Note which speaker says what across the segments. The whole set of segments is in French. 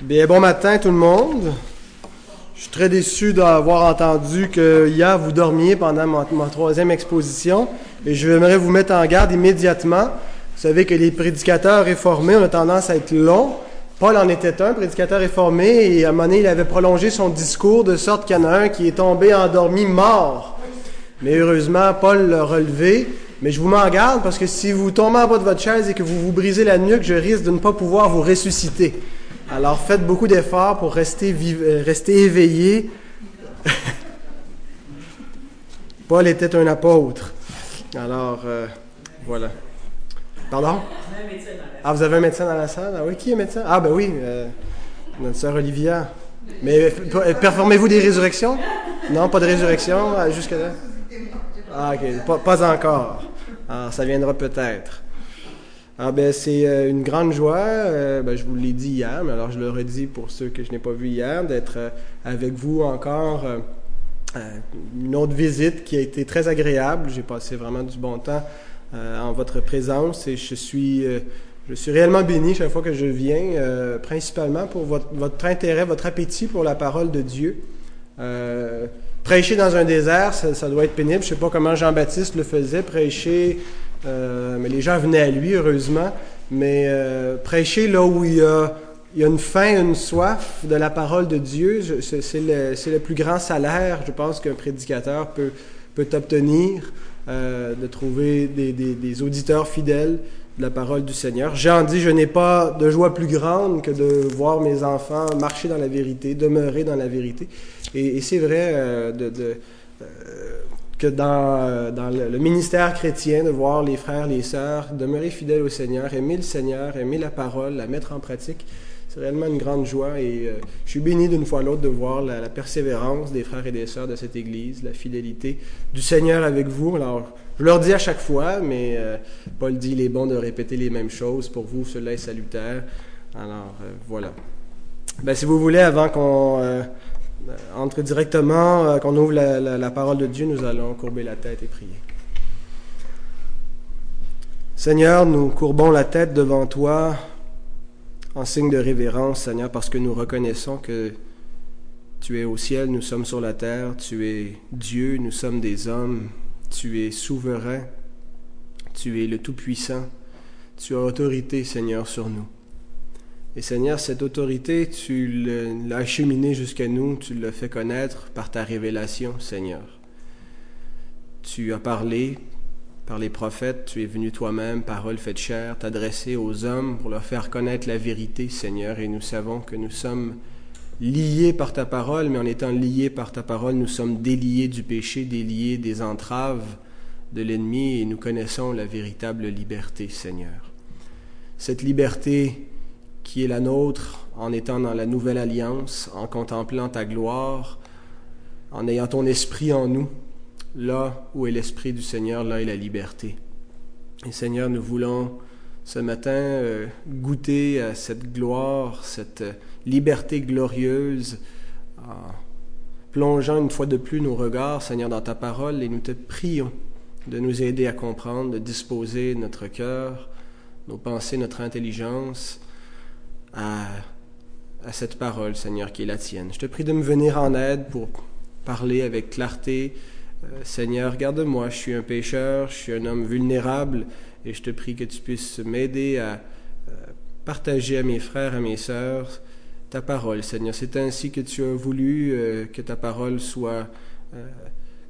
Speaker 1: Bien, bon matin tout le monde. Je suis très déçu d'avoir entendu que hier vous dormiez pendant ma, troisième exposition et je voudrais vous mettre en garde immédiatement. Vous savez que les prédicateurs réformés ont tendance à être longs. Paul en était un, prédicateur réformé, et à un moment donné, il avait prolongé son discours de sorte qu'il y en a un qui est tombé endormi mort. Mais heureusement, Paul l'a relevé. Mais je vous m'en garde parce que si vous tombez en bas de votre chaise et que vous vous brisez la nuque, je risque de ne pas pouvoir vous ressusciter. Alors faites beaucoup d'efforts pour rester, euh, rester éveillé. Paul était un apôtre. Alors, euh, voilà. Pardon? Ah, vous avez un médecin dans la salle? Ah oui, qui est médecin? Ah, ben oui, euh, notre sœur Olivia. Mais performez-vous des résurrections? Non, pas de résurrection jusqu'à là? Ah, ok, pas, encore. Alors, ça viendra peut-être. Ah ben c'est euh, une grande joie, euh, ben, je vous l'ai dit hier, mais alors je le redis pour ceux que je n'ai pas vus hier, d'être euh, avec vous encore une autre visite qui a été très agréable. J'ai passé vraiment du bon temps en votre présence et je suis, je suis réellement béni chaque fois que je viens, principalement pour votre, intérêt, votre appétit pour la parole de Dieu. Prêcher dans un désert, ça, doit être pénible. Je ne sais pas comment Jean-Baptiste le faisait, prêcher euh, mais les gens venaient à lui, heureusement. Mais euh, prêcher là où il y, a, une faim, une soif de la parole de Dieu, c'est le, plus grand salaire, je pense, qu'un prédicateur peut, peut obtenir, euh, de trouver des, auditeurs fidèles de la parole du Seigneur. Jean dit, je n'ai pas de joie plus grande que de voir mes enfants marcher dans la vérité, demeurer dans la vérité. Et, c'est vrai de, de que dans, euh, le, ministère chrétien, de voir les frères, les sœurs demeurer fidèles au Seigneur, aimer le Seigneur, aimer la parole, la mettre en pratique. C'est réellement une grande joie et euh, je suis béni d'une fois l'autre de voir la, persévérance des frères et des sœurs de cette Église, la fidélité du Seigneur avec vous. Alors, je leur dis à chaque fois, mais euh, Paul dit il est bon de répéter les mêmes choses. Pour vous, cela est salutaire. Alors, voilà. Ben, si vous voulez, avant qu'on euh, entre directement, euh, qu'on ouvre la, parole de Dieu, nous allons courber la tête et prier. Seigneur, nous courbons la tête devant toi en signe de révérence, Seigneur, parce que nous reconnaissons que tu es au ciel, nous sommes sur la terre, tu es Dieu, nous sommes des hommes, tu es souverain, tu es le Tout-Puissant, tu as autorité, Seigneur, sur nous. Et Seigneur, cette autorité, tu l'as acheminée jusqu'à nous, tu l'as fait connaître par ta révélation, Seigneur. Tu as parlé par les prophètes, tu es venu toi-même, parole faite chair, t'adresser aux hommes pour leur faire connaître la vérité, Seigneur, et nous savons que nous sommes liés par ta parole, mais en étant liés par ta parole, nous sommes déliés du péché, déliés des entraves de l'ennemi, et nous connaissons la véritable liberté, Seigneur. Cette liberté qui est la nôtre en étant dans la nouvelle alliance, en contemplant ta gloire, en ayant ton esprit en nous. Là où est l'esprit du Seigneur, là est la liberté. Et Seigneur, nous voulons ce matin euh, goûter à cette gloire, cette liberté glorieuse, en plongeant une fois de plus nos regards, Seigneur, dans ta parole, et nous te prions de nous aider à comprendre, de disposer notre cœur, nos pensées, notre intelligence, à, cette parole, Seigneur, qui est la tienne. Je te prie de me venir en aide pour parler avec clarté. Euh, Seigneur, garde-moi, je suis un pécheur, je suis un homme vulnérable, et je te prie que tu puisses m'aider à euh, partager à mes frères, à mes sœurs, ta parole, Seigneur. C'est ainsi que tu as voulu euh, que ta parole soit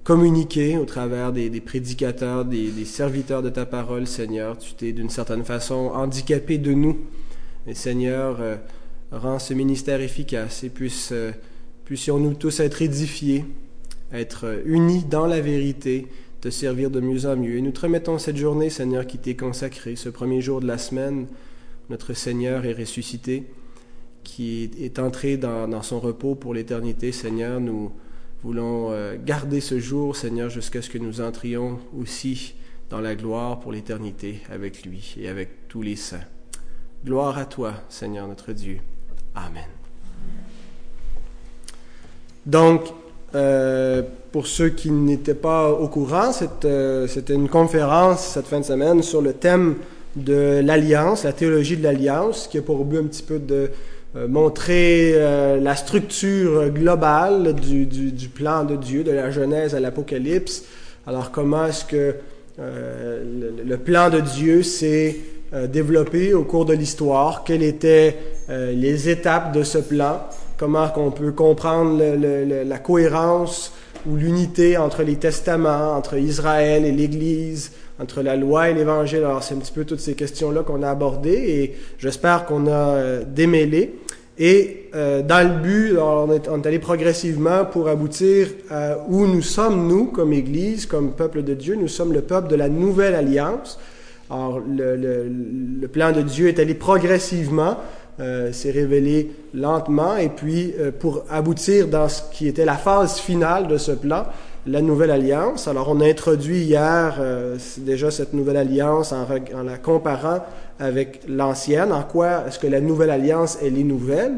Speaker 1: communiquée au travers des, prédicateurs, des, des, serviteurs de ta parole, Seigneur. Tu t'es d'une certaine façon handicapé de nous et Seigneur, euh, rends ce ministère efficace et puisse, euh, puissions-nous tous être édifiés, être euh, unis dans la vérité, te servir de mieux en mieux. Et nous te remettons cette journée, Seigneur, qui t'est consacrée, ce premier jour de la semaine. Notre Seigneur est ressuscité, qui est entré dans, son repos pour l'éternité. Seigneur, nous voulons garder ce jour, Seigneur, jusqu'à ce que nous entrions aussi dans la gloire pour l'éternité avec lui et avec tous les saints. Gloire à toi, Seigneur notre Dieu. Amen. Donc, euh, pour ceux qui n'étaient pas au courant, euh, c'était une conférence cette fin de semaine sur le thème de l'alliance, la théologie de l'alliance, qui a pour but un petit peu de euh, montrer la structure globale du, plan de Dieu, de la Genèse à l'Apocalypse. Alors comment est-ce que le, le, plan de Dieu s'est développé au cours de l'histoire, quelles étaient les étapes de ce plan, comment on peut comprendre la cohérence ou l'unité entre les testaments, entre Israël et l'Église, entre la loi et l'Évangile. Alors c'est un petit peu toutes ces questions-là qu'on a abordées et j'espère qu'on a euh, démêlé. Et euh, dans le but, on, est, on, est, allé progressivement pour aboutir à où nous sommes, nous, comme Église, comme peuple de Dieu. Nous sommes le peuple de la nouvelle alliance. Alors, le, plan de Dieu est allé progressivement, euh, s'est révélé lentement, et puis euh, pour aboutir dans ce qui était la phase finale de ce plan, la nouvelle alliance. Alors, on a introduit hier euh, déjà cette nouvelle alliance en, la comparant avec l'ancienne. En quoi est-ce que la nouvelle alliance, est nouvelle?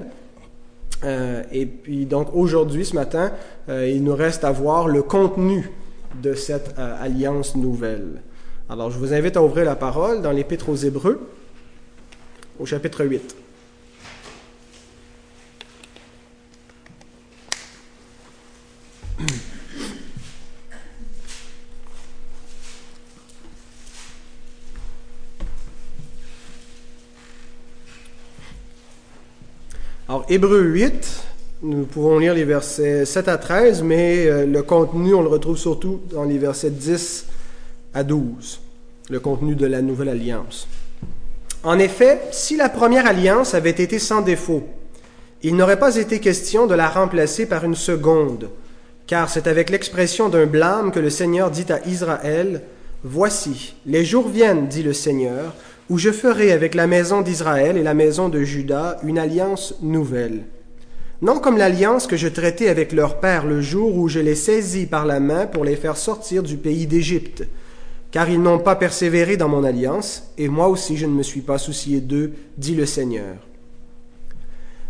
Speaker 1: Euh, et puis, donc, aujourd'hui, ce matin, il nous reste à voir le contenu de cette alliance nouvelle. Alors, je vous invite à ouvrir la parole dans l'Épître aux Hébreux, au chapitre 8. Alors, Hébreu 8, nous pouvons lire les versets 7 à 13, mais euh, le contenu, on le retrouve surtout dans les versets 10 à 12, le contenu de la nouvelle alliance. En effet, si la première alliance avait été sans défaut, il n'aurait pas été question de la remplacer par une seconde, car c'est avec l'expression d'un blâme que le Seigneur dit à Israël, Voici, les jours viennent, dit le Seigneur, où je ferai avec la maison d'Israël et la maison de Juda une alliance nouvelle. Non comme l'alliance que je traitais avec leur père le jour où je les saisis par la main pour les faire sortir du pays d'Égypte, car ils n'ont pas persévéré dans mon alliance, et moi aussi je ne me suis pas soucié d'eux, dit le Seigneur.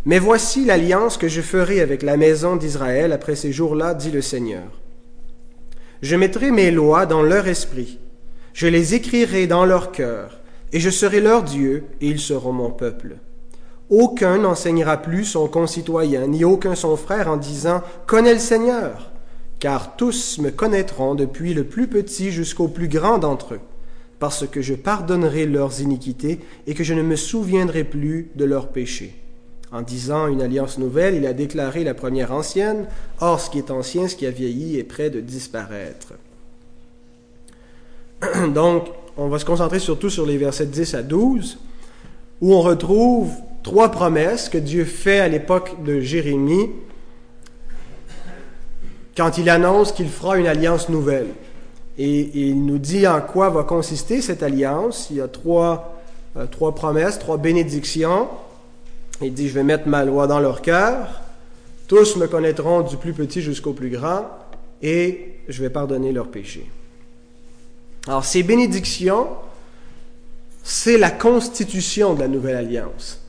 Speaker 1: Mais voici l'alliance que je ferai avec la maison d'Israël après ces jours-là, dit le Seigneur. Je mettrai mes lois dans leur esprit, je les écrirai dans leur cœur, et je serai leur Dieu, et ils seront mon peuple. Aucun n'enseignera plus son concitoyen, ni aucun son frère en disant Connais le Seigneur, car tous me connaîtront depuis le plus petit jusqu'au plus grand d'entre eux, parce que je pardonnerai leurs iniquités et que je ne me souviendrai plus de leurs péchés. En disant une alliance nouvelle, il a déclaré la première ancienne, or ce qui est ancien, ce qui a vieilli, est près de disparaître. Donc, on va se concentrer surtout sur les versets 10 à 12, où on retrouve trois promesses que Dieu fait à l'époque de Jérémie quand il annonce qu'il fera une alliance nouvelle. Et, il nous dit en quoi va consister cette alliance. Il y a trois, euh, trois promesses, trois bénédictions. Il dit, je vais mettre ma loi dans leur cœur, tous me connaîtront du plus petit jusqu'au plus grand, et je vais pardonner leurs péchés. Alors, ces bénédictions, c'est la constitution de la nouvelle alliance.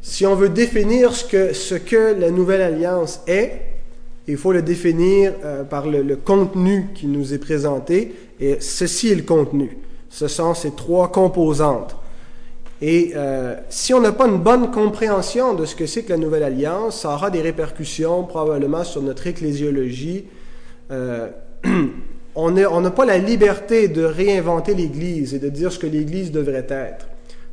Speaker 1: Si on veut définir ce que, ce que la nouvelle alliance est, il faut le définir euh, par le, contenu qui nous est présenté, et ceci est le contenu. Ce sont ces trois composantes. Et euh, si on n'a pas une bonne compréhension de ce que c'est que la nouvelle alliance, ça aura des répercussions probablement sur notre ecclésiologie. Euh, on n'a pas la liberté de réinventer l'Église et de dire ce que l'Église devrait être.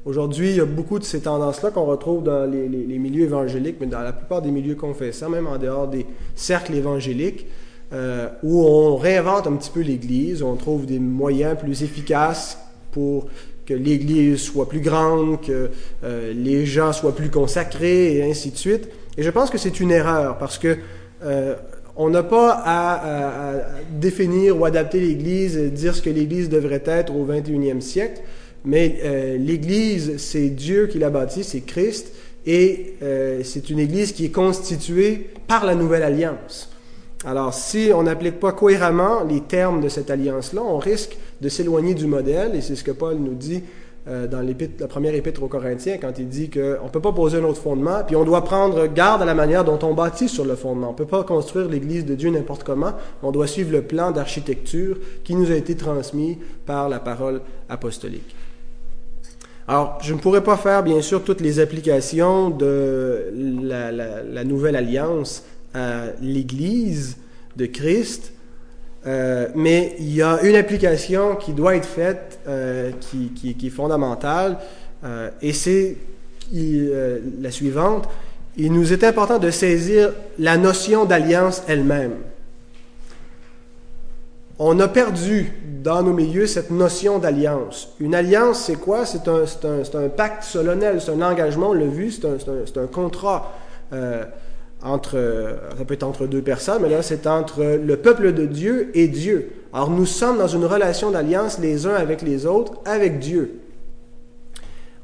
Speaker 1: Aujourd'hui, il y a beaucoup de ces tendances-là qu'on retrouve dans les, milieux évangéliques, mais dans la plupart des milieux confessants, même en dehors des cercles évangéliques, euh, où on réinvente un petit peu l'Église, on trouve des moyens plus efficaces pour que l'Église soit plus grande, que euh, les gens soient plus consacrés, et ainsi de suite. Et je pense que c'est une erreur, parce que euh, on n'a pas à, définir ou adapter l'Église, dire ce que l'Église devrait être au 21e siècle, mais euh, l'Église, c'est Dieu qui l'a bâtie, c'est Christ, et euh, c'est une Église qui est constituée par la nouvelle alliance. Alors, si on n'applique pas cohéremment les termes de cette alliance-là, on risque de s'éloigner du modèle, et c'est ce que Paul nous dit euh, dans la première épître aux Corinthiens quand il dit qu'on ne peut pas poser un autre fondement, puis on doit prendre garde à la manière dont on bâtit sur le fondement. On ne peut pas construire l'Église de Dieu n'importe comment, on doit suivre le plan d'architecture qui nous a été transmis par la parole apostolique. Alors, je ne pourrais pas faire, bien sûr, toutes les applications de la, nouvelle alliance à l'Église de Christ, euh, mais il y a une application qui doit être faite, euh, qui, est fondamentale, euh, et c'est la suivante. Il nous est important de saisir la notion d'alliance elle-même. On a perdu dans nos milieux cette notion d'alliance. Une alliance, c'est quoi? C'est un, un, pacte solennel, c'est un engagement, on l'a vu, c'est un, un, contrat euh, entre, ça peut être entre deux personnes, mais là c'est entre le peuple de Dieu et Dieu. Alors nous sommes dans une relation d'alliance les uns avec les autres, avec Dieu.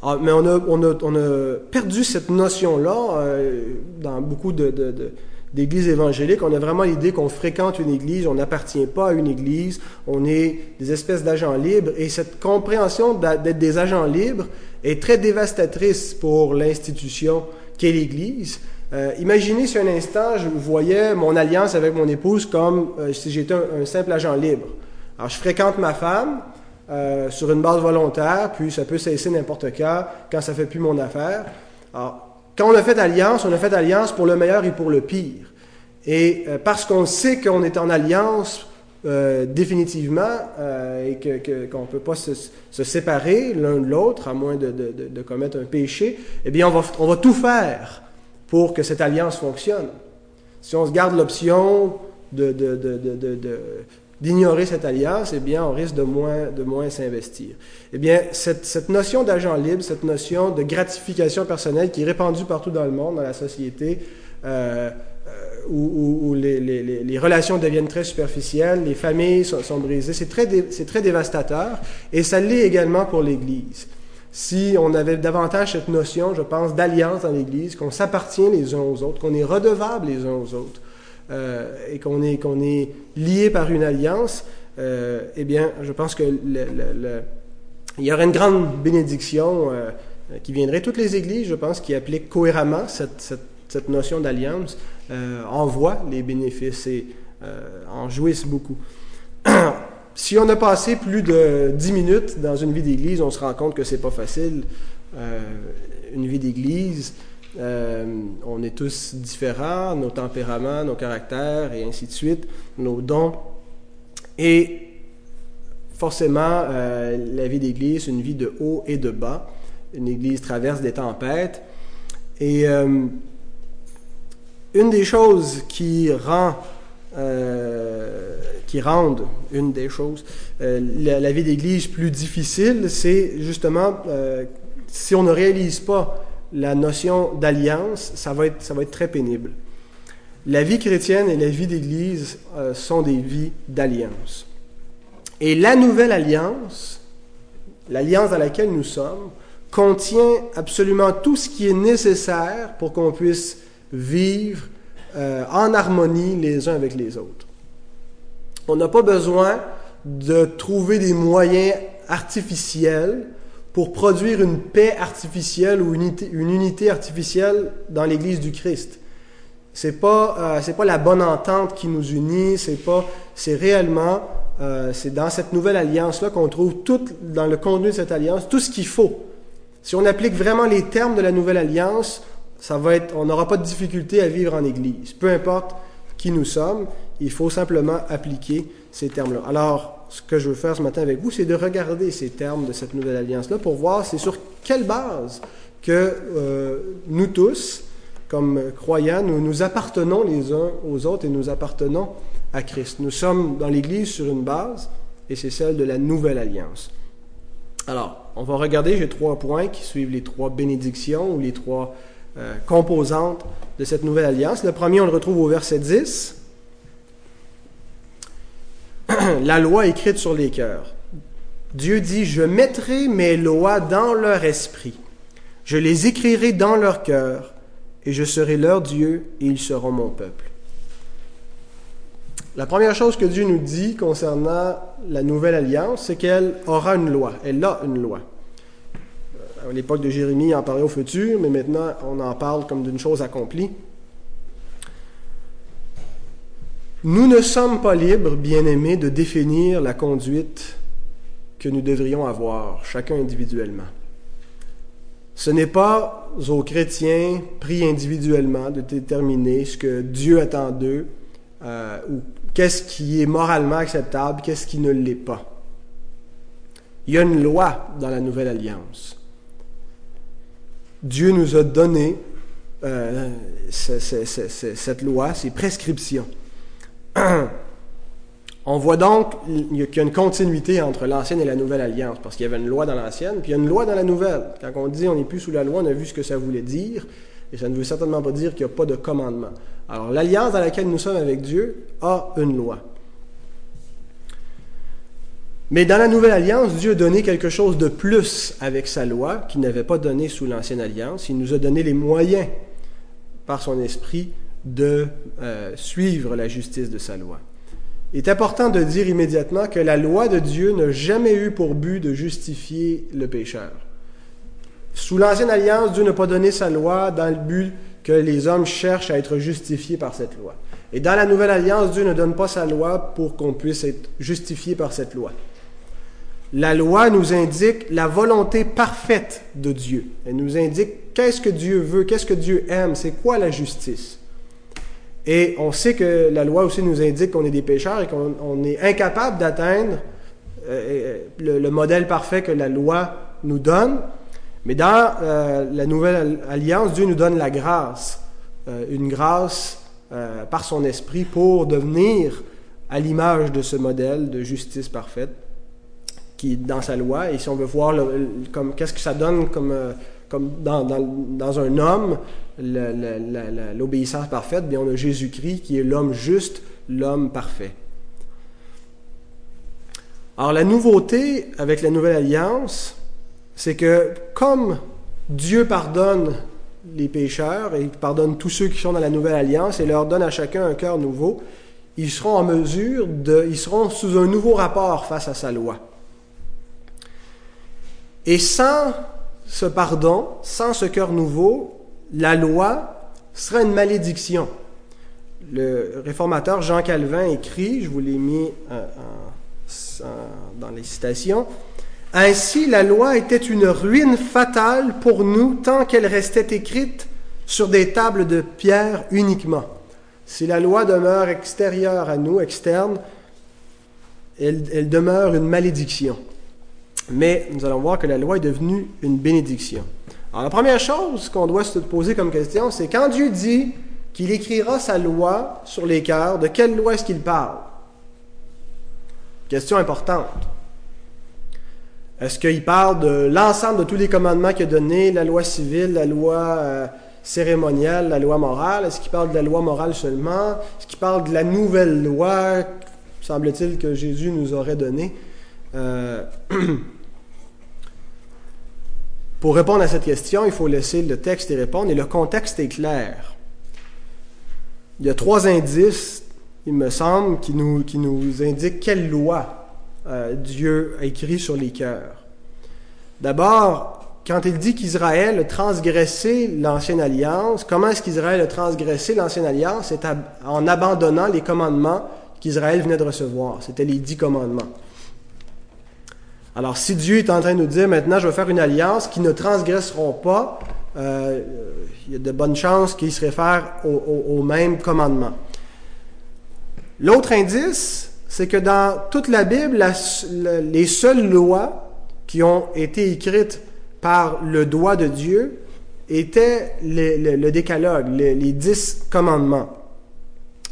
Speaker 1: Ah, mais on a, on, a, on a, perdu cette notion-là euh, dans beaucoup de d'église évangélique. On a vraiment l'idée qu'on fréquente une église, on n'appartient pas à une église, on est des espèces d'agents libres. Et cette compréhension d'être des agents libres est très dévastatrice pour l'institution qu'est l'église. Euh, imaginez si un instant je voyais mon alliance avec mon épouse comme euh, si j'étais un, simple agent libre. Alors je fréquente ma femme euh, sur une base volontaire, puis ça peut cesser n'importe quand, quand ça fait plus mon affaire. Alors, quand on a fait alliance, on a fait alliance pour le meilleur et pour le pire. Et euh, parce qu'on sait qu'on est en alliance euh, définitivement euh, et qu'on ne peut pas se, séparer l'un de l'autre, à moins de, commettre un péché, eh bien, on va, on va tout faire pour que cette alliance fonctionne. Si on se garde l'option de, d'ignorer cette alliance, eh bien, on risque de moins, de moins s'investir. Eh bien, cette, cette notion d'agent libre, cette notion de gratification personnelle qui est répandue partout dans le monde, dans la société, euh, euh où, les, relations deviennent très superficielles, les familles sont, brisées, c'est très, très dévastateur, et ça l'est également pour l'Église. Si on avait davantage cette notion, je pense, d'alliance dans l'Église, qu'on s'appartient les uns aux autres, qu'on est redevables les uns aux autres, euh, et qu'on est, qu'on est lié par une alliance, euh, eh bien, je pense que il y aurait une grande bénédiction euh, qui viendrait. Toutes les églises, je pense, qui appliquent cohéremment cette, cette, notion d'alliance, en voient les bénéfices et en jouissent beaucoup. si on a passé plus de dix minutes dans une vie d'église, on se rend compte que c'est pas facile. une vie d'église, euh, on est tous différents, nos tempéraments, nos caractères et ainsi de suite, nos dons. Et forcément, euh, la vie d'Église, une vie de haut et de bas. Une Église traverse des tempêtes. Et euh, une des choses qui rend qui rendent une des choses la, vie d'Église plus difficile, c'est justement si on ne réalise pas la notion d'alliance, ça, va être, très pénible. La vie chrétienne et la vie d'Église euh, sont des vies d'alliance. Et la nouvelle alliance, l'alliance dans laquelle nous sommes, contient absolument tout ce qui est nécessaire pour qu'on puisse vivre euh, en harmonie les uns avec les autres. On n'a pas besoin de trouver des moyens artificiels pour produire une paix artificielle ou une unité, artificielle dans l'Église du Christ. C'est pas euh, pas la bonne entente qui nous unit, c'est pas c'est réellement euh, c'est dans cette nouvelle alliance là qu'on trouve tout dans le contenu de cette alliance tout ce qu'il faut. Si on applique vraiment les termes de la nouvelle alliance, ça va être on n'aura pas de difficulté à vivre en Église. Peu importe qui nous sommes, il faut simplement appliquer ces termes-là. Alors ce que je veux faire ce matin avec vous, c'est de regarder ces termes de cette nouvelle alliance-là pour voir c'est sur quelle base que euh, nous tous, comme croyants, nous nous appartenons les uns aux autres et nous appartenons à Christ. Nous sommes dans l'Église sur une base et c'est celle de la nouvelle alliance. Alors, on va regarder, j'ai trois points qui suivent les trois bénédictions ou les trois euh, composantes de cette nouvelle alliance. Le premier, on le retrouve au verset 10. la loi écrite sur les cœurs. Dieu dit, je mettrai mes lois dans leur esprit, je les écrirai dans leur cœur, et je serai leur Dieu, et ils seront mon peuple. La première chose que Dieu nous dit concernant la nouvelle alliance, c'est qu'elle aura une loi. Elle a une loi. À l'époque de Jérémie, il en parlait au futur, mais maintenant, on en parle comme d'une chose accomplie. Nous ne sommes pas libres, bien-aimés, de définir la conduite que nous devrions avoir, chacun individuellement. Ce n'est pas aux chrétiens pris individuellement de déterminer ce que Dieu attend d'eux euh, ou qu'est-ce qui est moralement acceptable, qu'est-ce qui ne l'est pas. Il y a une loi dans la nouvelle alliance. Dieu nous a donné euh, cette loi, ces prescriptions. On voit donc qu'il y a une continuité entre l'ancienne et la nouvelle alliance, parce qu'il y avait une loi dans l'ancienne, puis il y a une loi dans la nouvelle. Quand on dit on n'est plus sous la loi, on a vu ce que ça voulait dire, et ça ne veut certainement pas dire qu'il n'y a pas de commandement. Alors l'alliance dans laquelle nous sommes avec Dieu a une loi. Mais dans la nouvelle alliance, Dieu a donné quelque chose de plus avec sa loi qu'il n'avait pas donné sous l'ancienne alliance. Il nous a donné les moyens, par son esprit, de euh, suivre la justice de sa loi. Il est important de dire immédiatement que la loi de Dieu n'a jamais eu pour but de justifier le pécheur. Sous l'ancienne alliance, Dieu n'a pas donné sa loi dans le but que les hommes cherchent à être justifiés par cette loi. Et dans la nouvelle alliance, Dieu ne donne pas sa loi pour qu'on puisse être justifié par cette loi. La loi nous indique la volonté parfaite de Dieu. Elle nous indique qu'est-ce que Dieu veut, qu'est-ce que Dieu aime, c'est quoi la justice. Et on sait que la loi aussi nous indique qu'on est des pécheurs et qu'on est incapable d'atteindre euh, le, modèle parfait que la loi nous donne. Mais dans euh, la nouvelle alliance, Dieu nous donne la grâce, euh, une grâce par son esprit pour devenir à l'image de ce modèle de justice parfaite qui est dans sa loi. Et si on veut voir qu'est-ce que ça donne comme, euh, comme dans, un homme, l'obéissance parfaite, bien on a Jésus-Christ qui est l'homme juste, l'homme parfait. Alors la nouveauté avec la nouvelle alliance, c'est que comme Dieu pardonne les pécheurs et pardonne tous ceux qui sont dans la nouvelle alliance et leur donne à chacun un cœur nouveau, ils seront en mesure de, ils seront sous un nouveau rapport face à sa loi. Et sans ce pardon, sans ce cœur nouveau, la loi sera une malédiction. Le réformateur Jean Calvin écrit, je vous l'ai mis euh, dans les citations, Ainsi la loi était une ruine fatale pour nous tant qu'elle restait écrite sur des tables de pierre uniquement. Si la loi demeure extérieure à nous, externe, elle demeure une malédiction mais nous allons voir que la loi est devenue une bénédiction. Alors la première chose qu'on doit se poser comme question, c'est quand Dieu dit qu'il écrira sa loi sur les cœurs, de quelle loi est-ce qu'il parle? Question importante. Est-ce qu'il parle de l'ensemble de tous les commandements qu'il a donnés, la loi civile, la loi euh, cérémoniale, la loi morale? Est-ce qu'il parle de la loi morale seulement? Est-ce qu'il parle de la nouvelle loi, semble-t-il, que Jésus nous aurait donnée? Euh, Pour répondre à cette question, il faut laisser le texte y répondre et le contexte est clair. Il y a trois indices, il me semble, qui nous, qui nous indiquent quelle loi euh, Dieu a écrit sur les cœurs. D'abord, quand il dit qu'Israël a transgressé l'ancienne alliance, comment est-ce qu'Israël a transgressé l'ancienne alliance? C'est en abandonnant les commandements qu'Israël venait de recevoir. C'était les dix commandements. Alors, si Dieu est en train de nous dire maintenant, je vais faire une alliance qui ne transgresseront pas, euh, il y a de bonnes chances qu'il se réfère au, même commandement. L'autre indice, c'est que dans toute la Bible, les seules lois qui ont été écrites par le doigt de Dieu étaient le, décalogue, les dix commandements.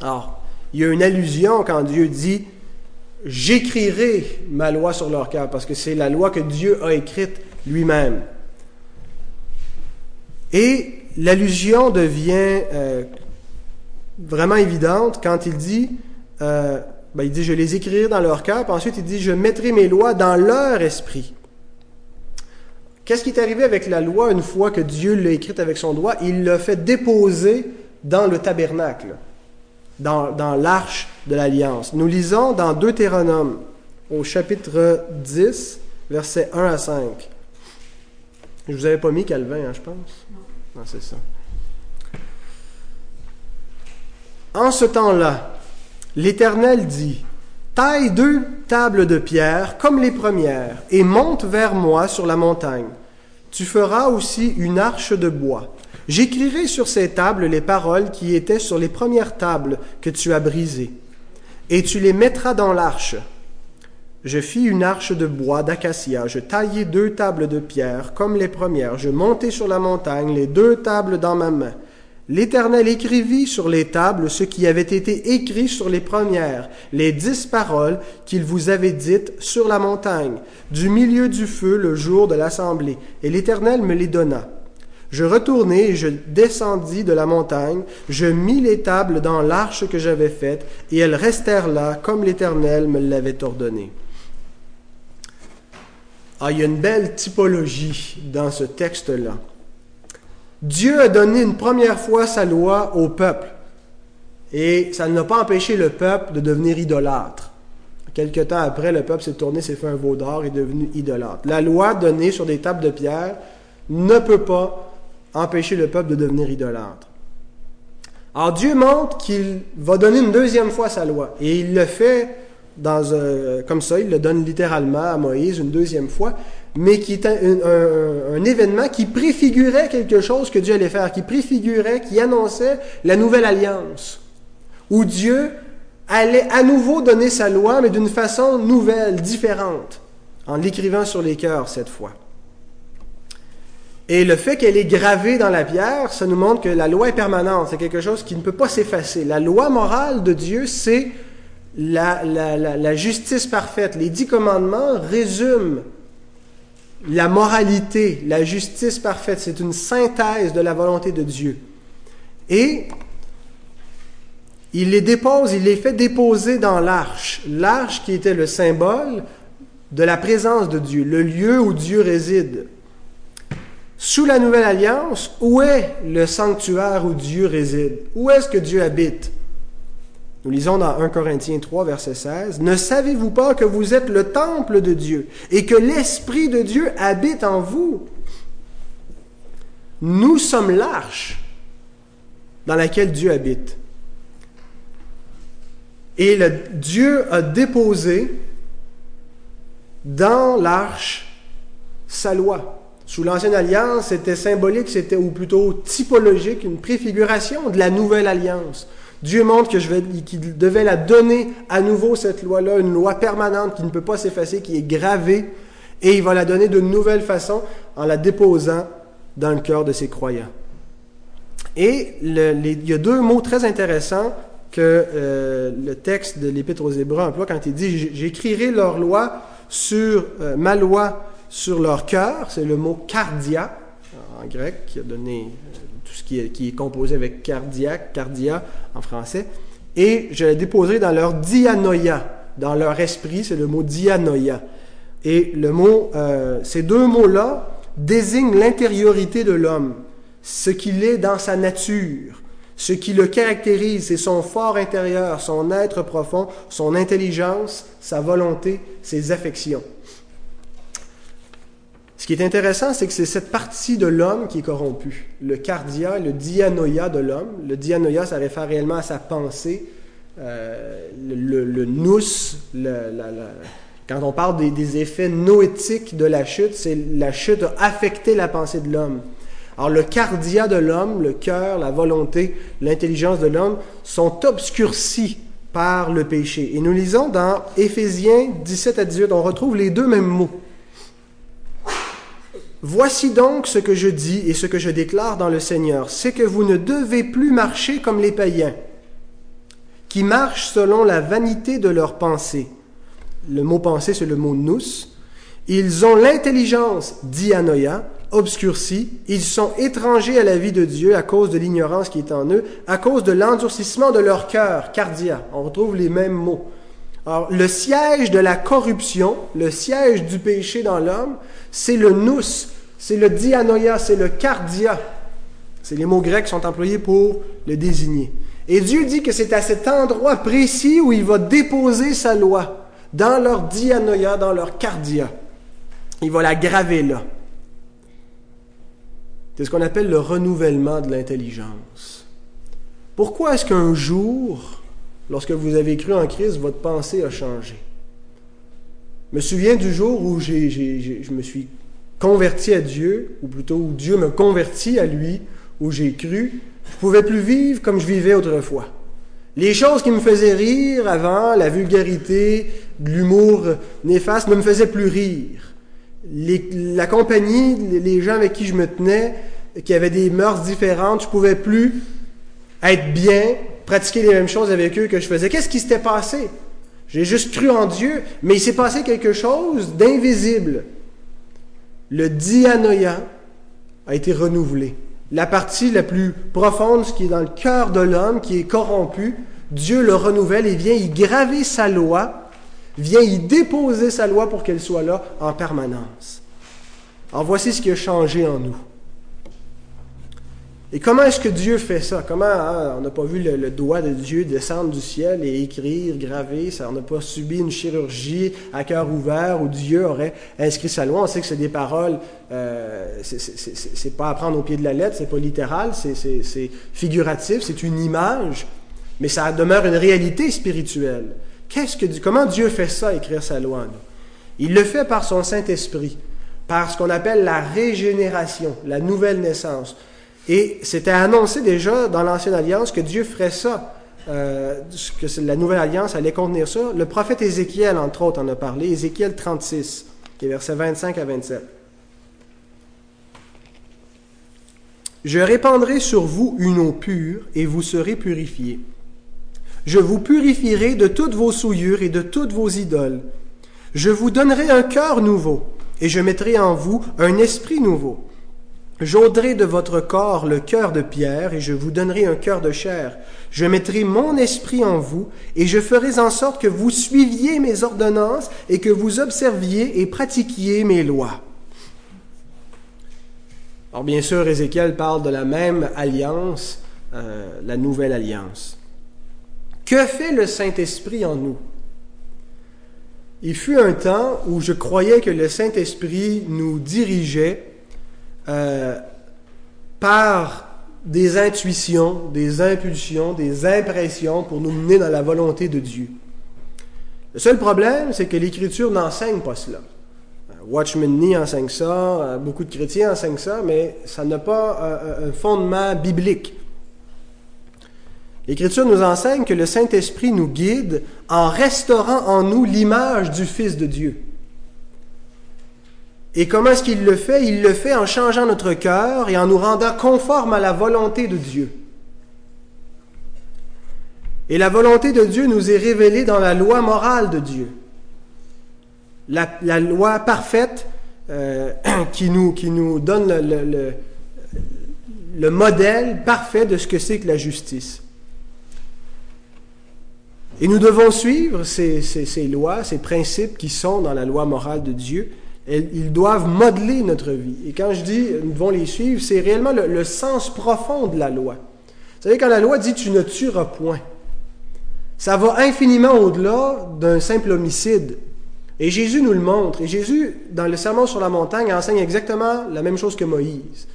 Speaker 1: Alors, il y a une allusion quand Dieu dit j'écrirai ma loi sur leur cœur, parce que c'est la loi que Dieu a écrite lui-même. Et l'allusion devient euh, vraiment évidente quand il dit, euh, ben, il dit, je les écrirai dans leur cœur, puis ensuite il dit, je mettrai mes lois dans leur esprit. Qu'est-ce qui est arrivé avec la loi une fois que Dieu l'a écrite avec son doigt? Il l'a fait déposer dans le tabernacle dans, l'arche de l'Alliance. Nous lisons dans Deutéronome, au chapitre 10, versets 1 à 5. Je vous avais pas mis Calvin, hein, je pense? Non, c'est ça. En ce temps-là, l'Éternel dit, Taille deux tables de pierre comme les premières et monte vers moi sur la montagne. tu feras aussi une arche de bois. J'écrirai sur ces tables les paroles qui étaient sur les premières tables que tu as brisées, et tu les mettras dans l'arche. Je fis une arche de bois d'acacia, je taillai deux tables de pierre comme les premières, je montai sur la montagne, les deux tables dans ma main. L'Éternel écrivit sur les tables ce qui avait été écrit sur les premières, les dix paroles qu'il vous avait dites sur la montagne, du milieu du feu le jour de l'assemblée, et l'Éternel me les donna. Je retournai et je descendis de la montagne, je mis les tables dans l'arche que j'avais faite, et elles restèrent là comme l'Éternel me l'avait ordonné. Ah, il y a une belle typologie dans ce texte-là. Dieu a donné une première fois sa loi au peuple. Et ça n'a pas empêché le peuple de devenir idolâtre. Quelque temps après, le peuple s'est tourné, s'est fait un veau d'or et est devenu idolâtre. La loi donnée sur des tables de pierre ne peut pas empêcher le peuple de devenir idolâtre. Alors Dieu montre qu'il va donner une deuxième fois sa loi. Et il le fait un, comme ça, il le donne littéralement à Moïse une deuxième fois mais qui est un, événement qui préfigurait quelque chose que Dieu allait faire, qui préfigurait, qui annonçait la nouvelle alliance, où Dieu allait à nouveau donner sa loi, mais d'une façon nouvelle, différente, en l'écrivant sur les cœurs cette fois. Et le fait qu'elle est gravée dans la pierre, ça nous montre que la loi est permanente, c'est quelque chose qui ne peut pas s'effacer. La loi morale de Dieu, c'est la, la justice parfaite. Les dix commandements résument la moralité, la justice parfaite, c'est une synthèse de la volonté de Dieu. Et il les dépose, il les fait déposer dans l'arche. L'arche qui était le symbole de la présence de Dieu, le lieu où Dieu réside. Sous la nouvelle alliance, où est le sanctuaire où Dieu réside? Où est-ce que Dieu habite? Nous lisons dans 1 Corinthiens 3, verset 16, Ne savez-vous pas que vous êtes le temple de Dieu et que l'Esprit de Dieu habite en vous? Nous sommes l'arche dans laquelle Dieu habite. Et Dieu a déposé dans l'arche sa loi. Sous l'Ancienne Alliance, c'était symbolique, c'était ou plutôt typologique, une préfiguration de la Nouvelle Alliance. Dieu montre que qu'il devait la donner à nouveau, cette loi-là, une loi permanente qui ne peut pas s'effacer, qui est gravée, et il va la donner de nouvelle façon en la déposant dans le cœur de ses croyants. Et il y a deux mots très intéressants que euh, le texte de l'Épître aux Hébreux emploie quand il dit J'écrirai leur loi sur euh, ma loi sur leur cœur. C'est le mot cardia en grec qui a donné qui est, composé avec cardiaque, cardia en français, et je la déposerai dans leur dianoia, dans leur esprit, c'est le mot dianoia. Et le mot, euh, ces deux mots-là désignent l'intériorité de l'homme, ce qu'il est dans sa nature, ce qui le caractérise, c'est son fort intérieur, son être profond, son intelligence, sa volonté, ses affections. Ce qui est intéressant, c'est que c'est cette partie de l'homme qui est corrompue. Le cardia, le dianoïa de l'homme. Le dianoïa, ça réfère réellement à sa pensée. Euh, le, le, nous, quand on parle des, des, effets noétiques de la chute, c'est la chute a affecté la pensée de l'homme. Alors le cardia de l'homme, le cœur, la volonté, l'intelligence de l'homme sont obscurcis par le péché. Et nous lisons dans Éphésiens 17 à 18, on retrouve les deux mêmes mots. Voici donc ce que je dis et ce que je déclare dans le Seigneur, c'est que vous ne devez plus marcher comme les païens, qui marchent selon la vanité de leurs pensées. Le mot pensée, c'est le mot nous. Ils ont l'intelligence, dianoïa, obscurcie. Ils sont étrangers à la vie de Dieu à cause de l'ignorance qui est en eux, à cause de l'endurcissement de leur cœur, cardia. On retrouve les mêmes mots. Alors, le siège de la corruption, le siège du péché dans l'homme, c'est le nous, c'est le dianoia, c'est le cardia. C'est les mots grecs qui sont employés pour le désigner. Et Dieu dit que c'est à cet endroit précis où il va déposer sa loi, dans leur dianoia, dans leur cardia. Il va la graver là. C'est ce qu'on appelle le renouvellement de l'intelligence. Pourquoi est-ce qu'un jour, lorsque vous avez cru en Christ, votre pensée a changé? Me souviens du jour où je me suis converti à Dieu, ou plutôt où Dieu me convertit à lui, où j'ai cru, je pouvais plus vivre comme je vivais autrefois. Les choses qui me faisaient rire avant, la vulgarité, l'humour néfaste, ne me faisaient plus rire. la compagnie, les gens avec qui je me tenais, qui avaient des mœurs différentes, je pouvais plus être bien, pratiquer les mêmes choses avec eux que je faisais. Qu'est-ce qui s'était passé? J'ai juste cru en Dieu, mais il s'est passé quelque chose d'invisible. Le dianoïa a été renouvelé. La partie la plus profonde, ce qui est dans le cœur de l'homme, qui est corrompu, Dieu le renouvelle et vient y graver sa loi, vient y déposer sa loi pour qu'elle soit là en permanence. Alors voici ce qui a changé en nous. Et comment est-ce que Dieu fait ça? Comment hein, on n'a pas vu le, doigt de Dieu descendre du ciel et écrire, graver? Ça, on n'a pas subi une chirurgie à cœur ouvert où Dieu aurait inscrit sa loi. On sait que c'est des paroles, euh, c'est pas à prendre au pied de la lettre, c'est pas littéral, c'est figuratif, c'est une image, mais ça demeure une réalité spirituelle. Comment Dieu fait ça, écrire sa loi? Il le fait par son Saint-Esprit, par ce qu'on appelle la régénération, la nouvelle naissance. Et c'était annoncé déjà dans l'Ancienne Alliance que Dieu ferait ça, euh, que la Nouvelle Alliance allait contenir ça. Le prophète Ézéchiel, entre autres, en a parlé, Ézéchiel 36, qui est versets 25 à 27. Je répandrai sur vous une eau pure, et vous serez purifiés. Je vous purifierai de toutes vos souillures et de toutes vos idoles. Je vous donnerai un cœur nouveau, et je mettrai en vous un esprit nouveau. J'ôterai de votre corps le cœur de pierre, et je vous donnerai un cœur de chair. Je mettrai mon esprit en vous, et je ferai en sorte que vous suiviez mes ordonnances, et que vous observiez et pratiquiez mes lois. Alors bien sûr, Ézéchiel parle de la même alliance, euh, la nouvelle alliance. Que fait le Saint-Esprit en nous? Il fut un temps où je croyais que le Saint-Esprit nous dirigeait euh, par des intuitions, des impulsions, des impressions pour nous mener dans la volonté de Dieu. Le seul problème, c'est que l'Écriture n'enseigne pas cela. Euh, Watchman Nee enseigne ça, euh, beaucoup de chrétiens enseignent ça, mais ça n'a pas un fondement biblique. L'Écriture nous enseigne que le Saint-Esprit nous guide en restaurant en nous l'image du Fils de Dieu. Et comment est-ce qu'il le fait? Il le fait en changeant notre cœur et en nous rendant conformes à la volonté de Dieu. Et la volonté de Dieu nous est révélée dans la loi morale de Dieu. La, loi parfaite euh, qui, nous, qui, nous, donne le, le, modèle parfait de ce que c'est que la justice. Et nous devons suivre ces lois, ces principes qui sont dans la loi morale de Dieu ils doivent modeler notre vie. Et quand je dis nous devons les suivre, c'est réellement le, sens profond de la loi. Vous savez, quand la loi dit tu ne tueras point, ça va infiniment au-delà d'un simple homicide. Et Jésus nous le montre. Et Jésus, dans le Sermon sur la montagne, enseigne exactement la même chose que Moïse.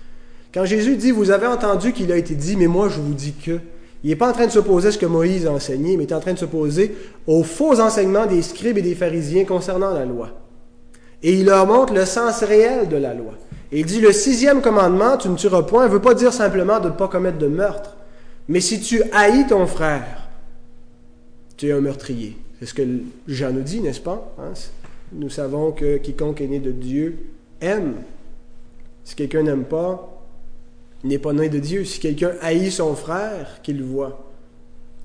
Speaker 1: Quand Jésus dit, vous avez entendu qu'il a été dit, mais moi je vous dis que, il n'est pas en train de s'opposer à ce que Moïse a enseigné, mais il est en train de s'opposer aux faux enseignements des scribes et des pharisiens concernant la loi. Et il leur montre le sens réel de la loi. Et il dit, le sixième commandement, tu ne tueras point, ne veut pas dire simplement de ne pas commettre de meurtre. Mais si tu haïs ton frère, tu es un meurtrier. C'est ce que Jean nous dit, n'est-ce pas? Hein? Nous savons que quiconque est né de Dieu aime. Si quelqu'un n'aime pas, il n'est pas né de Dieu. Si quelqu'un haït son frère, qu'il voit.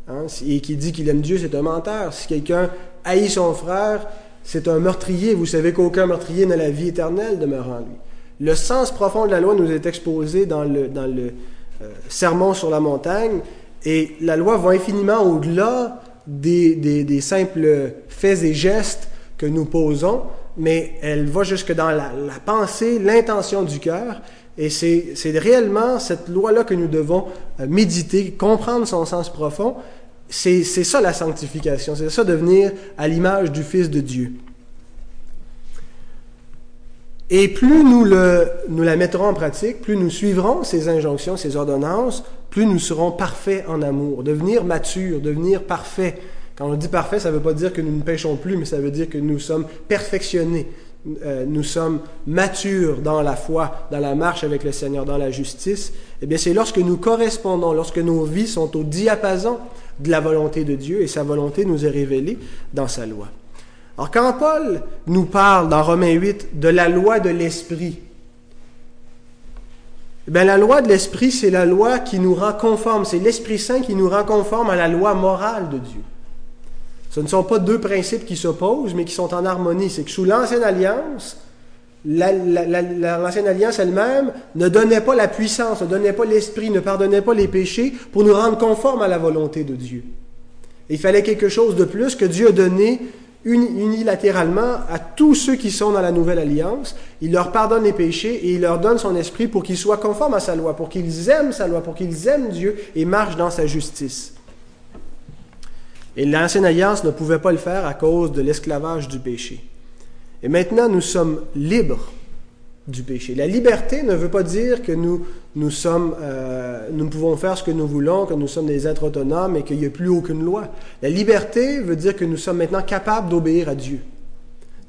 Speaker 1: Hein? Et qui dit qu'il aime Dieu, c'est un menteur. Si quelqu'un haït son frère, c'est un meurtrier. Vous savez qu'aucun meurtrier n'a la vie éternelle demeurant en lui. Le sens profond de la loi nous est exposé dans le, euh, sermon sur la montagne, et la loi va infiniment au-delà des, des, simples faits et gestes que nous posons, mais elle va jusque dans la, la pensée, l'intention du cœur, et c'est réellement cette loi-là que nous devons euh, méditer, comprendre son sens profond, c'est ça la sanctification, c'est ça devenir à l'image du Fils de Dieu. Et plus nous, le, nous la mettrons en pratique, plus nous suivrons ces injonctions, ces ordonnances, plus nous serons parfaits en amour, devenir matures, devenir parfaits. Quand on dit parfait, ça ne veut pas dire que nous ne péchons plus, mais ça veut dire que nous sommes perfectionnés, euh, nous sommes matures dans la foi, dans la marche avec le Seigneur, dans la justice, eh bien c'est lorsque nous correspondons, lorsque nos vies sont au diapason de la volonté de Dieu et sa volonté nous est révélée dans sa loi. Alors quand Paul nous parle dans Romains 8 de la loi de l'Esprit, eh bien, la loi de l'Esprit, c'est la loi qui nous rend conforme, c'est l'Esprit Saint qui nous rend conforme à la loi morale de Dieu. Ce ne sont pas deux principes qui s'opposent, mais qui sont en harmonie. C'est que sous l'Ancienne Alliance, l'Ancienne Alliance elle-même ne donnait pas la puissance, ne donnait pas l'Esprit, ne pardonnait pas les péchés pour nous rendre conformes à la volonté de Dieu. il fallait quelque chose de plus que Dieu a donné unilatéralement à tous ceux qui sont dans la nouvelle alliance. Il leur pardonne les péchés et il leur donne son esprit pour qu'ils soient conformes à sa loi, pour qu'ils aiment sa loi, pour qu'ils aiment Dieu et marchent dans sa justice. Et l'ancienne alliance ne pouvait pas le faire à cause de l'esclavage du péché. Et maintenant, nous sommes libres du péché. La liberté ne veut pas dire que nous, nous, sommes, euh, pouvons faire ce que nous voulons, que nous sommes des êtres autonomes et qu'il n'y a plus aucune loi. La liberté veut dire que nous sommes maintenant capables d'obéir à Dieu.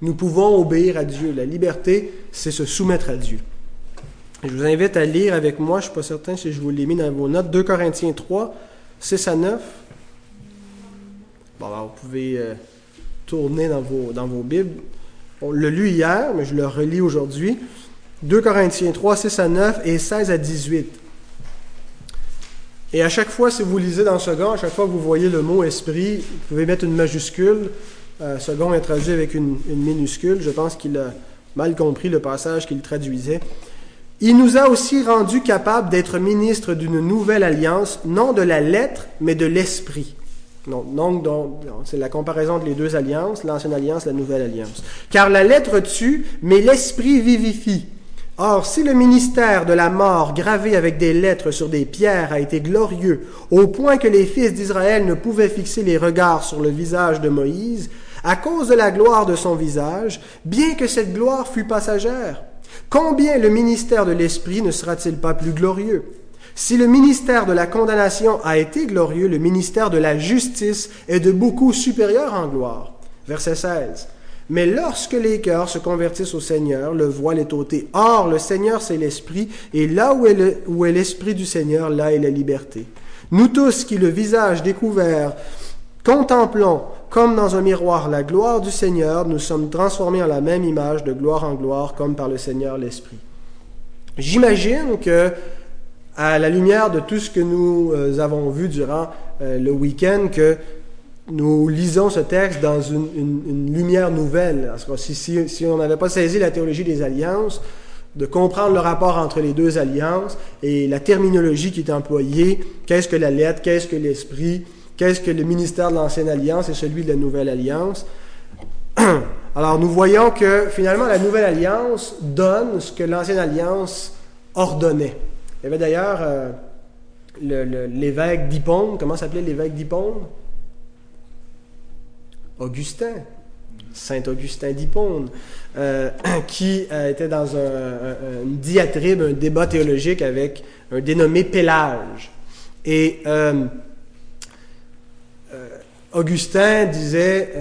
Speaker 1: Nous pouvons obéir à Dieu. La liberté, c'est se soumettre à Dieu. je vous invite à lire avec moi, je ne suis pas certain si je vous l'ai mis dans vos notes, 2 Corinthiens 3, 6 à 9. Bon, vous pouvez euh, tourner dans vos, dans vos Bibles. On l'a lu hier, mais je le relis aujourd'hui. 2 Corinthiens 3, 6 à 9 et 16 à 18. Et à chaque fois, si vous lisez dans second, à chaque fois que vous voyez le mot esprit, vous pouvez mettre une majuscule. Euh, second est traduit avec une, une minuscule. Je pense qu'il a mal compris le passage qu'il traduisait. Il nous a aussi rendus capables d'être ministres d'une nouvelle alliance, non de la lettre, mais de l'esprit. Donc, c'est la comparaison entre les deux alliances, l'ancienne alliance, la nouvelle alliance. Car la lettre tue, mais l'esprit vivifie. Or, si le ministère de la mort gravé avec des lettres sur des pierres a été glorieux, au point que les fils d'Israël ne pouvaient fixer les regards sur le visage de Moïse, à cause de la gloire de son visage, bien que cette gloire fût passagère, combien le ministère de l'Esprit ne sera-t-il pas plus glorieux? Si le ministère de la condamnation a été glorieux, le ministère de la justice est de beaucoup supérieur en gloire. Verset 16. Mais lorsque les cœurs se convertissent au Seigneur, le voile est ôté. Or, le Seigneur, c'est l'Esprit, et là où est l'Esprit du Seigneur, là est la liberté. Nous tous qui, le visage découvert, contemplons comme dans un miroir la gloire du Seigneur, nous sommes transformés en la même image de gloire en gloire, comme par le Seigneur l'Esprit. J'imagine que à la lumière de tout ce que nous euh, avons vu durant euh, le week-end, que nous lisons ce texte dans une, lumière nouvelle. si, si, on n'avait pas saisi la théologie des alliances, de comprendre le rapport entre les deux alliances et la terminologie qui est employée, qu'est-ce que la lettre, qu'est-ce que l'esprit, qu'est-ce que le ministère de l'ancienne alliance et celui de la nouvelle alliance. Alors nous voyons que finalement la nouvelle alliance donne ce que l'ancienne alliance ordonnait. Il y avait d'ailleurs euh, l'évêque d'Hippone. Comment s'appelait l'évêque d'Hippone? Augustin. Saint Augustin d'Hippone, euh, qui euh, était dans un, une diatribe, un débat théologique avec un dénommé Pélage. Et Augustin disait,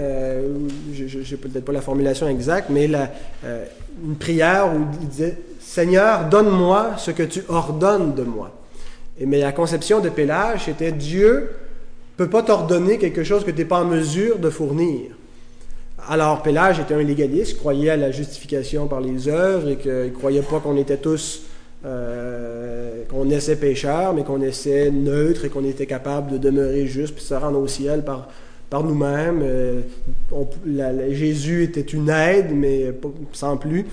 Speaker 1: je n'ai peut-être pas la formulation exacte, mais une prière où il disait Seigneur, donne-moi ce que tu ordonnes de moi. Mais la conception de Pélage, c'était Dieu ne peut pas t'ordonner quelque chose que tu n'es pas en mesure de fournir. Alors Pélage était un légaliste, croyait à la justification par les œuvres et qu'il ne croyait pas qu'on était tous, euh, qu'on naissait pécheurs, mais qu'on naissait neutre et qu'on était capable de demeurer juste puis se rendre au ciel par, par nous-mêmes. Euh, Jésus était une aide, mais sans plus.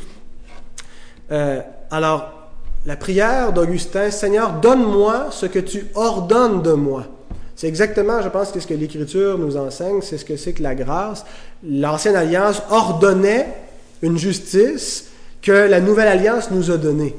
Speaker 1: Euh, alors, la prière d'Augustin, Seigneur, donne-moi ce que tu ordonnes de moi. C'est exactement, je pense, ce que l'Écriture nous enseigne, c'est ce que c'est que la grâce. L'Ancienne Alliance ordonnait une justice que la Nouvelle Alliance nous a donnée.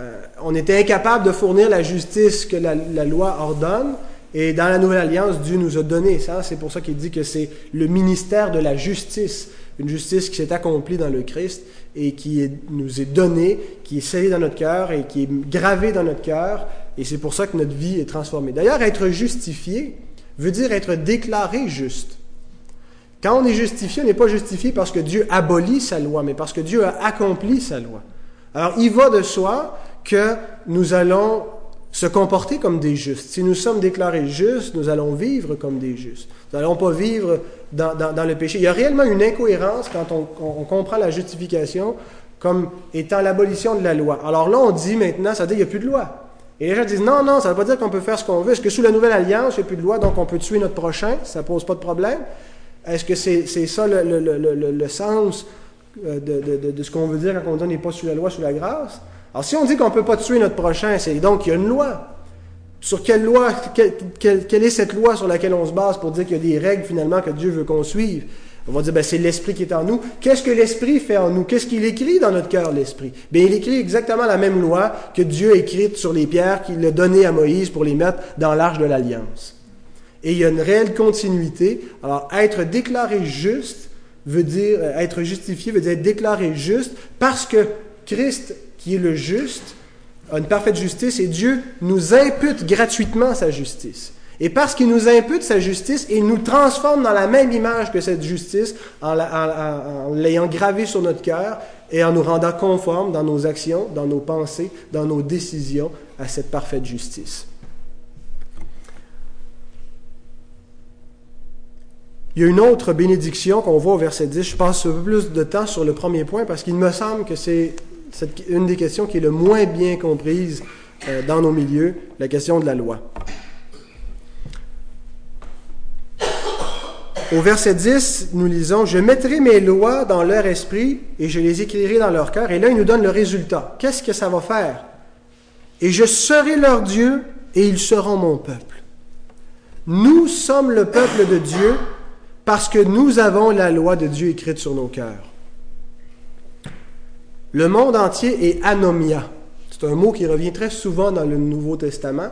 Speaker 1: Euh, on était incapable de fournir la justice que la, loi ordonne, et dans la Nouvelle Alliance, Dieu nous a donné ça. C'est pour ça qu'il dit que c'est le ministère de la justice, une justice qui s'est accomplie dans le Christ et qui nous est donné, qui est scellé dans notre cœur et qui est gravé dans notre cœur. Et c'est pour ça que notre vie est transformée. D'ailleurs, être justifié veut dire être déclaré juste. Quand on est justifié, on n'est pas justifié parce que Dieu abolit sa loi, mais parce que Dieu a accompli sa loi. Alors, il va de soi que nous allons se comporter comme des justes. Si nous sommes déclarés justes, nous allons vivre comme des justes. N'allons pas vivre dans, le péché. Il y a réellement une incohérence quand on, comprend la justification comme étant l'abolition de la loi. Alors là, on dit maintenant, ça veut dire qu'il n'y a plus de loi. Et les gens disent, non, non, ça ne veut pas dire qu'on peut faire ce qu'on veut. Est-ce que sous la nouvelle alliance, il n'y a plus de loi, donc on peut tuer notre prochain, ça ne pose pas de problème? Est-ce que c'est ça le, sens euh, de, ce qu'on veut dire quand on dit on n'est pas sous la loi, sous la grâce? Alors si on dit qu'on ne peut pas tuer notre prochain, c'est donc qu'il y a une loi. Sur quelle loi, quelle, est cette loi sur laquelle on se base pour dire qu'il y a des règles finalement que Dieu veut qu'on suive? On va dire, ben, c'est l'Esprit qui est en nous. Qu'est-ce que l'Esprit fait en nous? Qu'est-ce qu'il écrit dans notre cœur, l'Esprit? Bien, il écrit exactement la même loi que Dieu a écrite sur les pierres qu'il a données à Moïse pour les mettre dans l'arche de l'Alliance. Et il y a une réelle continuité. Alors, être déclaré juste veut dire, euh, être justifié veut dire être déclaré juste parce que Christ, qui est le juste, a une parfaite justice et Dieu nous impute gratuitement sa justice. Et parce qu'il nous impute sa justice, il nous transforme dans la même image que cette justice en l'ayant gravée sur notre cœur et en nous rendant conformes dans nos actions, dans nos pensées, dans nos décisions à cette parfaite justice. Il y a une autre bénédiction qu'on voit au verset 10. Je passe un peu plus de temps sur le premier point parce qu'il me semble que c'est une des questions qui est le moins bien comprise euh, dans nos milieux, la question de la loi. Au verset 10, nous lisons, Je mettrai mes lois dans leur esprit et je les écrirai dans leur cœur. Et là, il nous donne le résultat. Qu'est-ce que ça va faire Et je serai leur Dieu et ils seront mon peuple. Nous sommes le peuple de Dieu parce que nous avons la loi de Dieu écrite sur nos cœurs. Le monde entier est anomia. C'est un mot qui revient très souvent dans le Nouveau Testament.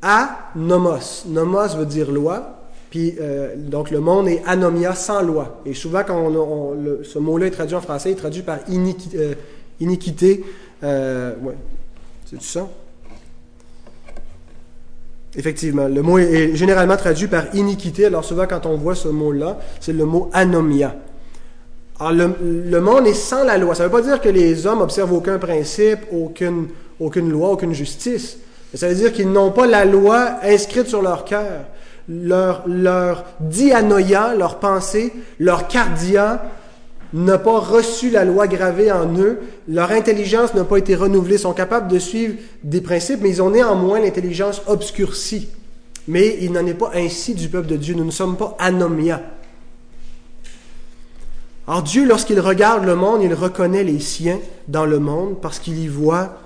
Speaker 1: Anomos. Nomos veut dire loi. Puis, euh, donc, le monde est anomia, sans loi. Et souvent, ce mot-là est traduit en français, il est traduit par iniquité. Euh, iniquité euh, ouais. C'est ça? Effectivement, le mot est généralement traduit par iniquité. Alors souvent, quand on voit ce mot-là, c'est le mot anomia. Alors, le, monde est sans la loi. Ça ne veut pas dire que les hommes observent aucun principe, aucune, aucune loi, aucune justice. ça veut dire qu'ils n'ont pas la loi inscrite sur leur cœur. Leur, leur dianoia, leur pensée, leur cardia n'a pas reçu la loi gravée en eux, leur intelligence n'a pas été renouvelée, ils sont capables de suivre des principes, mais ils ont néanmoins l'intelligence obscurcie. Mais il n'en est pas ainsi du peuple de Dieu, nous ne sommes pas anomia. Alors Dieu, lorsqu'il regarde le monde, il reconnaît les siens dans le monde parce qu'il y voit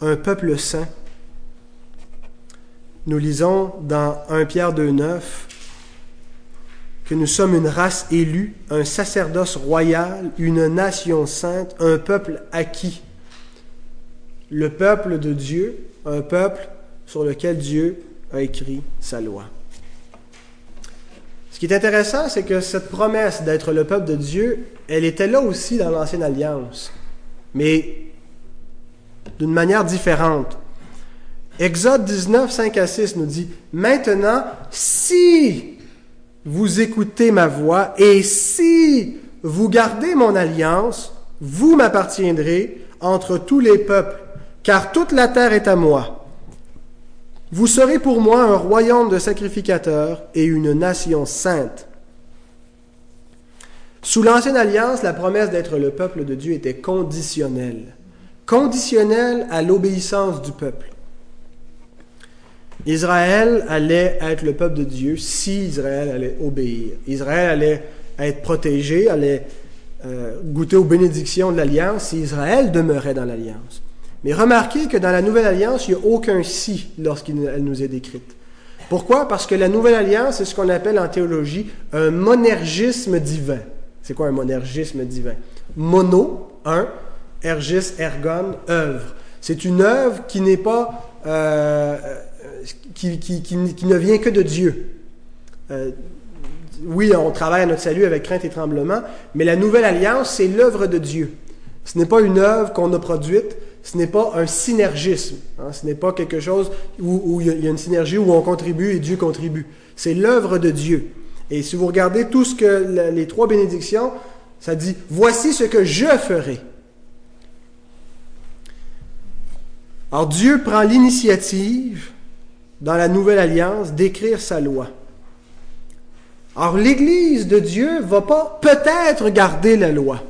Speaker 1: un peuple saint. Nous lisons dans 1 Pierre 2.9 que nous sommes une race élue, un sacerdoce royal, une nation sainte, un peuple acquis. Le peuple de Dieu, un peuple sur lequel Dieu a écrit sa loi. Ce qui est intéressant, c'est que cette promesse d'être le peuple de Dieu, elle était là aussi dans l'Ancienne Alliance, mais d'une manière différente. Exode 19, 5 à 6 nous dit, Maintenant, si vous écoutez ma voix, et si vous gardez mon alliance, vous m'appartiendrez entre tous les peuples, car toute la terre est à moi. Vous serez pour moi un royaume de sacrificateurs et une nation sainte. Sous l'ancienne alliance, la promesse d'être le peuple de Dieu était conditionnelle. Conditionnelle à l'obéissance du peuple. Israël allait être le peuple de Dieu si Israël allait obéir. Israël allait être protégé, allait euh, goûter aux bénédictions de l'alliance si Israël demeurait dans l'alliance. Mais remarquez que dans la nouvelle alliance, il n'y a aucun si lorsqu'elle nous est décrite. Pourquoi? Parce que la nouvelle alliance, c'est ce qu'on appelle en théologie un monergisme divin. C'est quoi un monergisme divin? Mono, un, ergis, ergon, œuvre. C'est une œuvre qui n'est pas euh, qui, qui, ne vient que de Dieu. Euh, oui, on travaille à notre salut avec crainte et tremblement, mais la nouvelle alliance, c'est l'œuvre de Dieu. Ce n'est pas une œuvre qu'on a produite, ce n'est pas un synergisme. Hein. ce n'est pas quelque chose où, il y a une synergie où on contribue et Dieu contribue. C'est l'œuvre de Dieu. Et si vous regardez tout ce que les trois bénédictions, ça dit, voici ce que je ferai. Alors Dieu prend l'initiative dans la nouvelle alliance d'écrire sa loi. Alors l'Église de Dieu va pas peut-être garder la loi.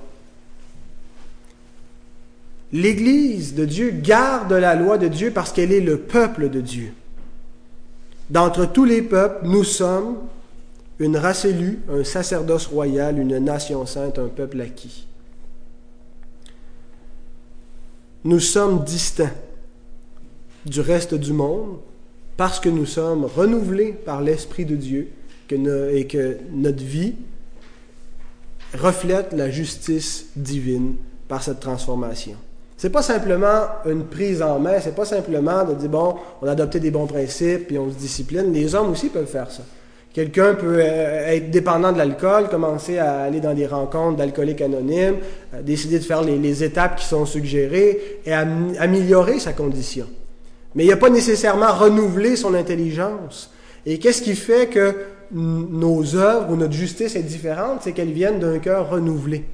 Speaker 1: L'Église de Dieu garde la loi de Dieu parce qu'elle est le peuple de Dieu. D'entre tous les peuples, nous sommes une race élue, un sacerdoce royal, une nation sainte, un peuple acquis. Nous sommes distincts du reste du monde parce que nous sommes renouvelés par l'Esprit de Dieu et que notre vie reflète la justice divine par cette transformation. C'est pas simplement une prise en main, c'est pas simplement de dire bon, on a adopté des bons principes puis on se discipline. Les hommes aussi peuvent faire ça. Quelqu'un peut euh, être dépendant de l'alcool, commencer à aller dans des rencontres d'alcooliques anonymes, euh, décider de faire les, étapes qui sont suggérées et améliorer sa condition. Mais il n'a pas nécessairement renouvelé son intelligence. Et qu'est-ce qui fait que nos œuvres ou notre justice est différente? C'est qu'elles viennent d'un cœur renouvelé.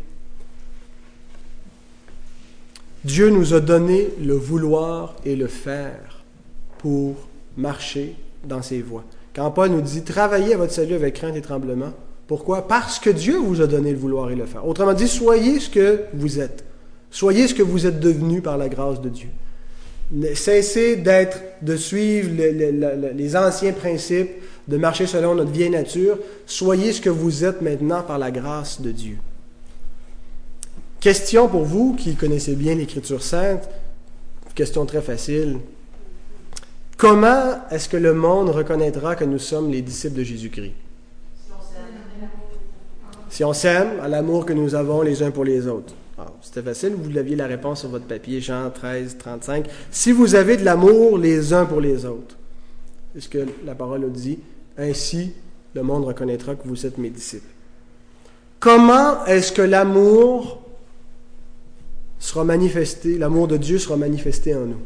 Speaker 1: Dieu nous a donné le vouloir et le faire pour marcher dans ses voies. Quand Paul nous dit travaillez à votre salut avec crainte et tremblement, pourquoi? Parce que Dieu vous a donné le vouloir et le faire. Autrement dit, soyez ce que vous êtes. Soyez ce que vous êtes devenu par la grâce de Dieu. Cessez d'être, de suivre les anciens principes, de marcher selon notre vieille nature. Soyez ce que vous êtes maintenant par la grâce de Dieu. Question pour vous qui connaissez bien l'Écriture sainte, question très facile. Comment est-ce que le monde reconnaîtra que nous sommes les disciples de Jésus-Christ? Si on s'aime, à l'amour que nous avons les uns pour les autres. C'était facile, vous l'aviez la réponse sur votre papier, Jean 13, 35. Si vous avez de l'amour les uns pour les autres, c'est ce que la parole nous dit, ainsi le monde reconnaîtra que vous êtes mes disciples? Comment est-ce que l'amour sera manifesté, l'amour de Dieu sera manifesté en nous.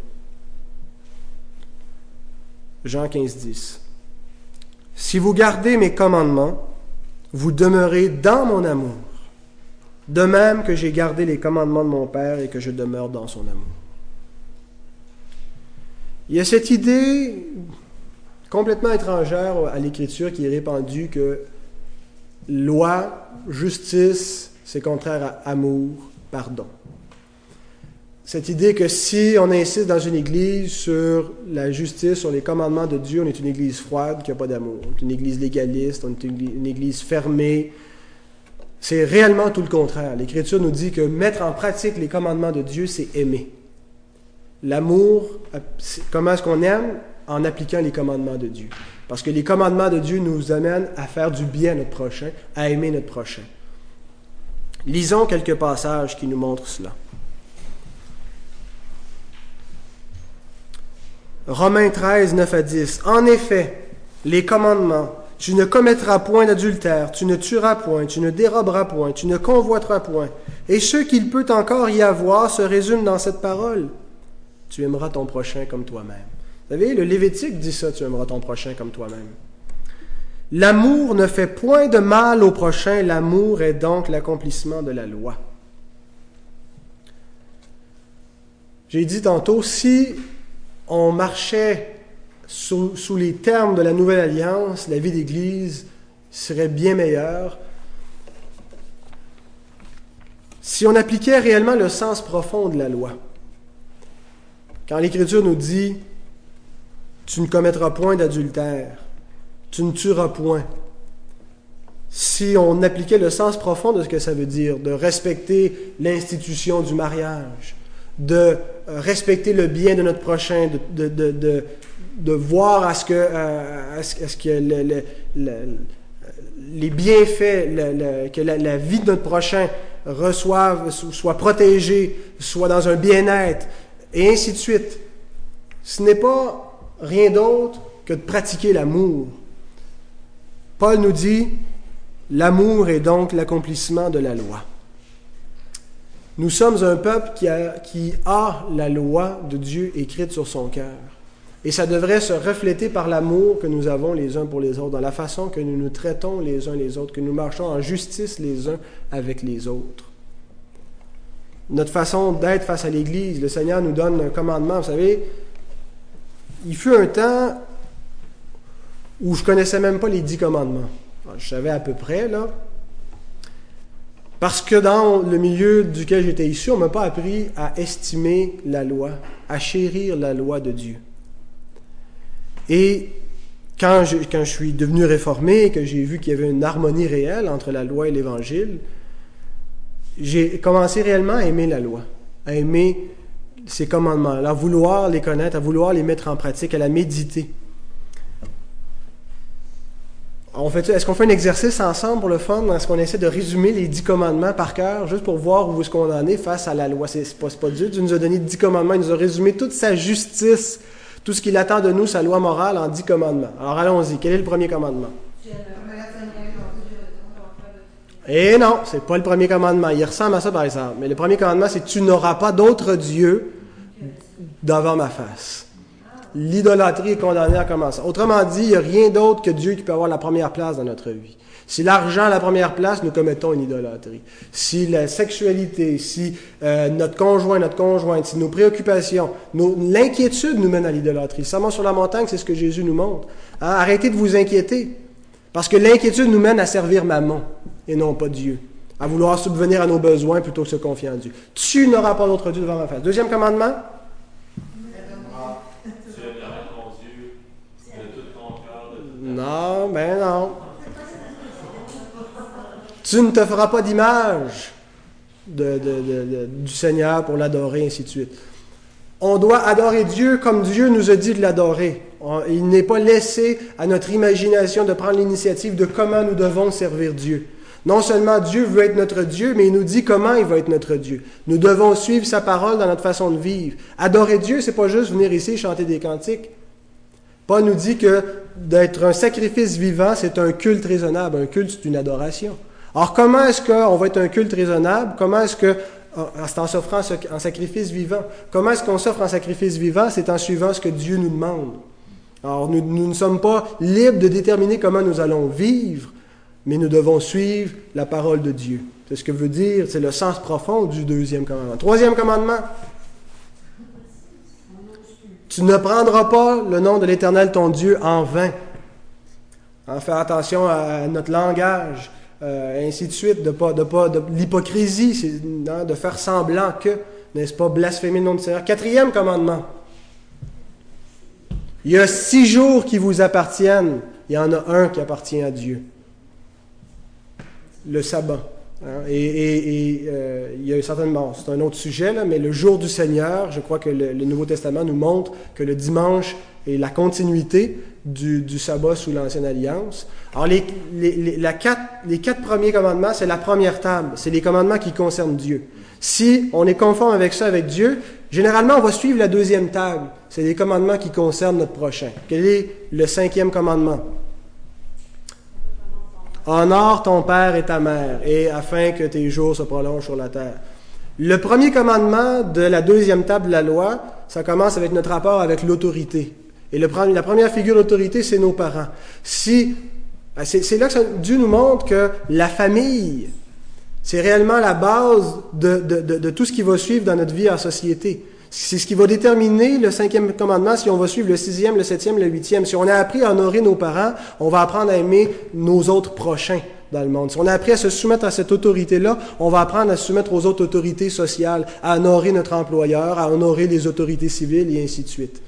Speaker 1: Jean 15, 10. Si vous gardez mes commandements, vous demeurez dans mon amour, de même que j'ai gardé les commandements de mon Père et que je demeure dans son amour. Il y a cette idée complètement étrangère à l'Écriture qui est répandue que loi, justice, c'est contraire à amour, pardon cette idée que si on insiste dans une église sur la justice, sur les commandements de Dieu, on est une église froide qui n'a pas d'amour. On est une église légaliste, on est une église fermée. C'est réellement tout le contraire. L'Écriture nous dit que mettre en pratique les commandements de Dieu, c'est aimer. L'amour, comment est-ce qu'on aime? En appliquant les commandements de Dieu. Parce que les commandements de Dieu nous amènent à faire du bien à notre prochain, à aimer notre prochain. Lisons quelques passages qui nous montrent cela. Romains 13, 9 à 10. En effet, les commandements, tu ne commettras point d'adultère, tu ne tueras point, tu ne déroberas point, tu ne convoiteras point. Et ce qu'il peut encore y avoir se résume dans cette parole. Tu aimeras ton prochain comme toi-même. Vous savez, le Lévitique dit ça, tu aimeras ton prochain comme toi-même. L'amour ne fait point de mal au prochain, l'amour est donc l'accomplissement de la loi. J'ai dit tantôt, si on marchait sous, les termes de la nouvelle alliance, la vie d'Église serait bien meilleure si on appliquait réellement le sens profond de la loi. Quand l'Écriture nous dit Tu ne commettras point d'adultère, tu ne tueras point. Si on appliquait le sens profond de ce que ça veut dire, de respecter l'institution du mariage, de respecter le bien de notre prochain, de, voir à ce que, euh, les bienfaits, que la, vie de notre prochain reçoive, soit protégée, soit dans un bien-être, et ainsi de suite. Ce n'est pas rien d'autre que de pratiquer l'amour. Paul nous dit, l'amour est donc l'accomplissement de la loi. Nous sommes un peuple qui a, la loi de Dieu écrite sur son cœur. Et ça devrait se refléter par l'amour que nous avons les uns pour les autres, dans la façon que nous nous traitons les uns les autres, que nous marchons en justice les uns avec les autres. Notre façon d'être face à l'Église, le Seigneur nous donne un commandement. Vous savez, il fut un temps où je connaissais même pas les dix commandements. Je savais à peu près, là. Parce que dans le milieu duquel j'étais issu, on ne m'a pas appris à estimer la loi, à chérir la loi de Dieu. Et quand je, suis devenu réformé, que j'ai vu qu'il y avait une harmonie réelle entre la loi et l'Évangile, j'ai commencé réellement à aimer la loi, à aimer ces commandements, à vouloir les connaître, à vouloir les mettre en pratique, à la méditer. Est-ce qu'on fait un exercice ensemble pour le fun? Est-ce qu'on essaie de résumer les dix commandements par cœur, juste pour voir où est-ce qu'on en est face à la loi? C'est, pas, pas Dieu. Dieu nous a donné dix commandements. Il nous a résumé toute sa justice tout ce qu'il attend de nous, sa loi morale, en dix commandements. Alors allons-y. Quel est le premier commandement? Eh non, c'est pas le premier commandement. Il ressemble à ça, par exemple. Mais le premier commandement, c'est Tu n'auras pas d'autre Dieu devant ma face. L'idolâtrie est condamnée à commencer. Autrement dit, il n'y a rien d'autre que Dieu qui peut avoir la première place dans notre vie. Si l'argent a la première place, nous commettons une idolâtrie. Si la sexualité, si euh, notre conjoint, notre conjointe, si nos préoccupations, l'inquiétude nous mène à l'idolâtrie. Seulement sur la montagne, c'est ce que Jésus nous montre. Hein, arrêtez de vous inquiéter. Parce que l'inquiétude nous mène à servir maman et non pas Dieu. À vouloir subvenir à nos besoins plutôt que se confier en Dieu. Tu n'auras pas d'autre Dieu devant ma face. Deuxième commandement. Non, ben non. Tu ne te feras pas d'image du Seigneur pour l'adorer, ainsi de suite. On doit adorer Dieu comme Dieu nous a dit de l'adorer. Il n'est pas laissé à notre imagination de prendre l'initiative de comment nous devons servir Dieu. Non seulement Dieu veut être notre Dieu, mais il nous dit comment il va être notre Dieu. Nous devons suivre sa parole dans notre façon de vivre. Adorer Dieu, c'est pas juste venir ici chanter des cantiques. Paul nous dit que d'être un sacrifice vivant, c'est un culte raisonnable. Un culte, c'est une adoration. Alors, comment est-ce qu'on va être un culte raisonnable? Comment est-ce que, c'est en s'offrant en sacrifice vivant. Comment est-ce qu'on s'offre en sacrifice vivant? C'est en suivant ce que Dieu nous demande. Alors, nous, nous ne sommes pas libres de déterminer comment nous allons vivre, mais nous devons suivre la parole de Dieu. C'est ce que veut dire, c'est le sens profond du deuxième commandement. Troisième commandement. Tu ne prendras pas le nom de l'Éternel ton Dieu en vain. En faire attention à notre langage. Euh, ainsi de suite, de pas, de pas, de, l'hypocrisie, hein, de faire semblant que, n'est-ce pas, blasphémer le nom du Seigneur. Quatrième commandement. Il y a six jours qui vous appartiennent. Il y en a un qui appartient à Dieu. Le sabbat. Et, euh, il y a certainement, c'est un autre sujet, là, mais le jour du Seigneur, je crois que le, Nouveau Testament nous montre que le dimanche est la continuité du, sabbat sous l'Ancienne Alliance. Alors, les, les, quatre, les quatre premiers commandements, c'est la première table. C'est les commandements qui concernent Dieu. Si on est conforme avec ça, avec Dieu, généralement, on va suivre la deuxième table. C'est les commandements qui concernent notre prochain. Quel est le cinquième commandement? Honore ton père et ta mère, et afin que tes jours se prolongent sur la terre. Le premier commandement de la deuxième table de la loi, ça commence avec notre rapport avec l'autorité. Et la première figure d'autorité, c'est nos parents. Si, ben, c'est là que Dieu nous montre que la famille, c'est réellement la base de, de, de, tout ce qui va suivre dans notre vie en société. C'est ce qui va déterminer le cinquième commandement, si on va suivre le sixième, le septième, le huitième. Si on a appris à honorer nos parents, on va apprendre à aimer nos autres prochains dans le monde. Si on a appris à se soumettre à cette autorité-là, on va apprendre à se soumettre aux autres autorités sociales, à honorer notre employeur, à honorer les autorités civiles et ainsi de suite.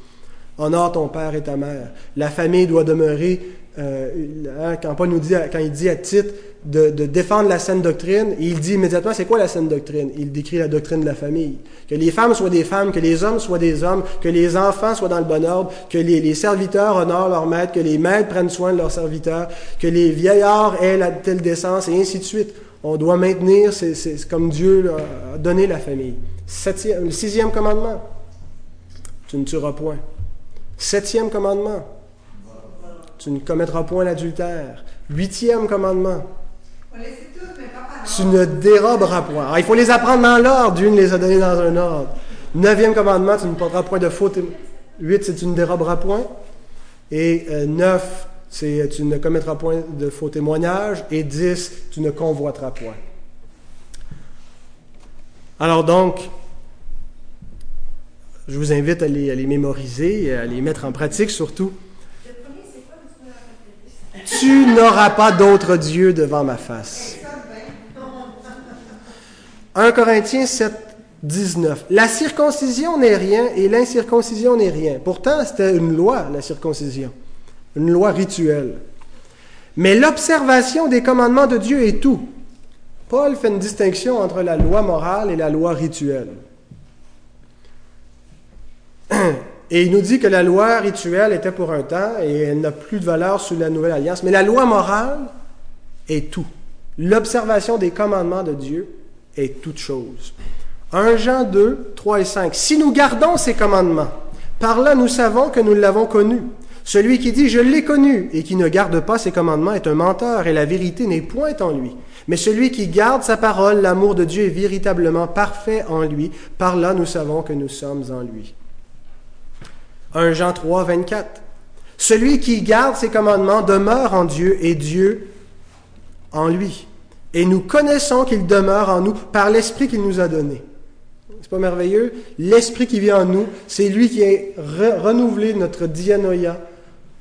Speaker 1: Honore ton père et ta mère. La famille doit demeurer, euh, hein, quand Paul nous dit, quand il dit à titre de, défendre la saine doctrine, il dit immédiatement c'est quoi la saine doctrine? Il décrit la doctrine de la famille. Que les femmes soient des femmes, que les hommes soient des hommes, que les enfants soient dans le bon ordre, que les, serviteurs honorent leur maître, que les maîtres prennent soin de leurs serviteurs, que les vieillards aient la telle décence et ainsi de suite. On doit maintenir, c'est comme Dieu a donné la famille. Septième, le sixième commandement, tu ne tueras point. Septième commandement. Tu ne commettras point l'adultère. Huitième commandement. Tu ne déroberas point. Alors, il faut les apprendre dans l'ordre. Dieu les a donnés dans un ordre. Neuvième commandement, tu ne porteras point de faux 8, c'est tu ne déroberas point. Et 9, c'est tu ne commettras point de faux témoignages. Et 10, tu ne convoiteras point. Alors donc, je vous invite à les, à les mémoriser, à les mettre en pratique surtout. Tu n'auras pas d'autre Dieu devant ma face. 1 Corinthiens 7, 19. La circoncision n'est rien et l'incirconcision n'est rien. Pourtant, c'était une loi, la circoncision, une loi rituelle. Mais l'observation des commandements de Dieu est tout. Paul fait une distinction entre la loi morale et la loi rituelle. Et il nous dit que la loi rituelle était pour un temps et elle n'a plus de valeur sous la nouvelle alliance. Mais la loi morale est tout. L'observation des commandements de Dieu est toute chose. 1 Jean 2, 3 et 5. Si nous gardons ces commandements, par là nous savons que nous l'avons connu. Celui qui dit je l'ai connu et qui ne garde pas ses commandements est un menteur et la vérité n'est point en lui. Mais celui qui garde sa parole, l'amour de Dieu est véritablement parfait en lui. Par là nous savons que nous sommes en lui. 1 Jean 3, 24. Celui qui garde ses commandements demeure en Dieu et Dieu en lui. Et nous connaissons qu'il demeure en nous par l'Esprit qu'il nous a donné. C'est pas merveilleux? L'Esprit qui vit en nous, c'est lui qui a renouvelé notre dianoïa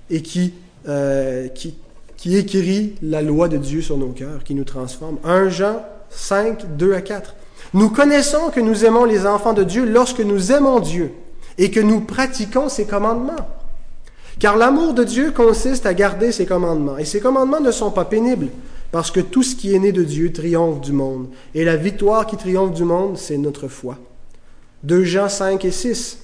Speaker 1: et qui, euh, qui, qui écrit la loi de Dieu sur nos cœurs, qui nous transforme. 1 Jean 5, 2 à 4. Nous connaissons que nous aimons les enfants de Dieu lorsque nous aimons Dieu et que nous pratiquons ses commandements. Car l'amour de Dieu consiste à garder ses commandements. Et ses commandements ne sont pas pénibles, parce que tout ce qui est né de Dieu triomphe du monde. Et la victoire qui triomphe du monde, c'est notre foi. 2 Jean 5 et 6.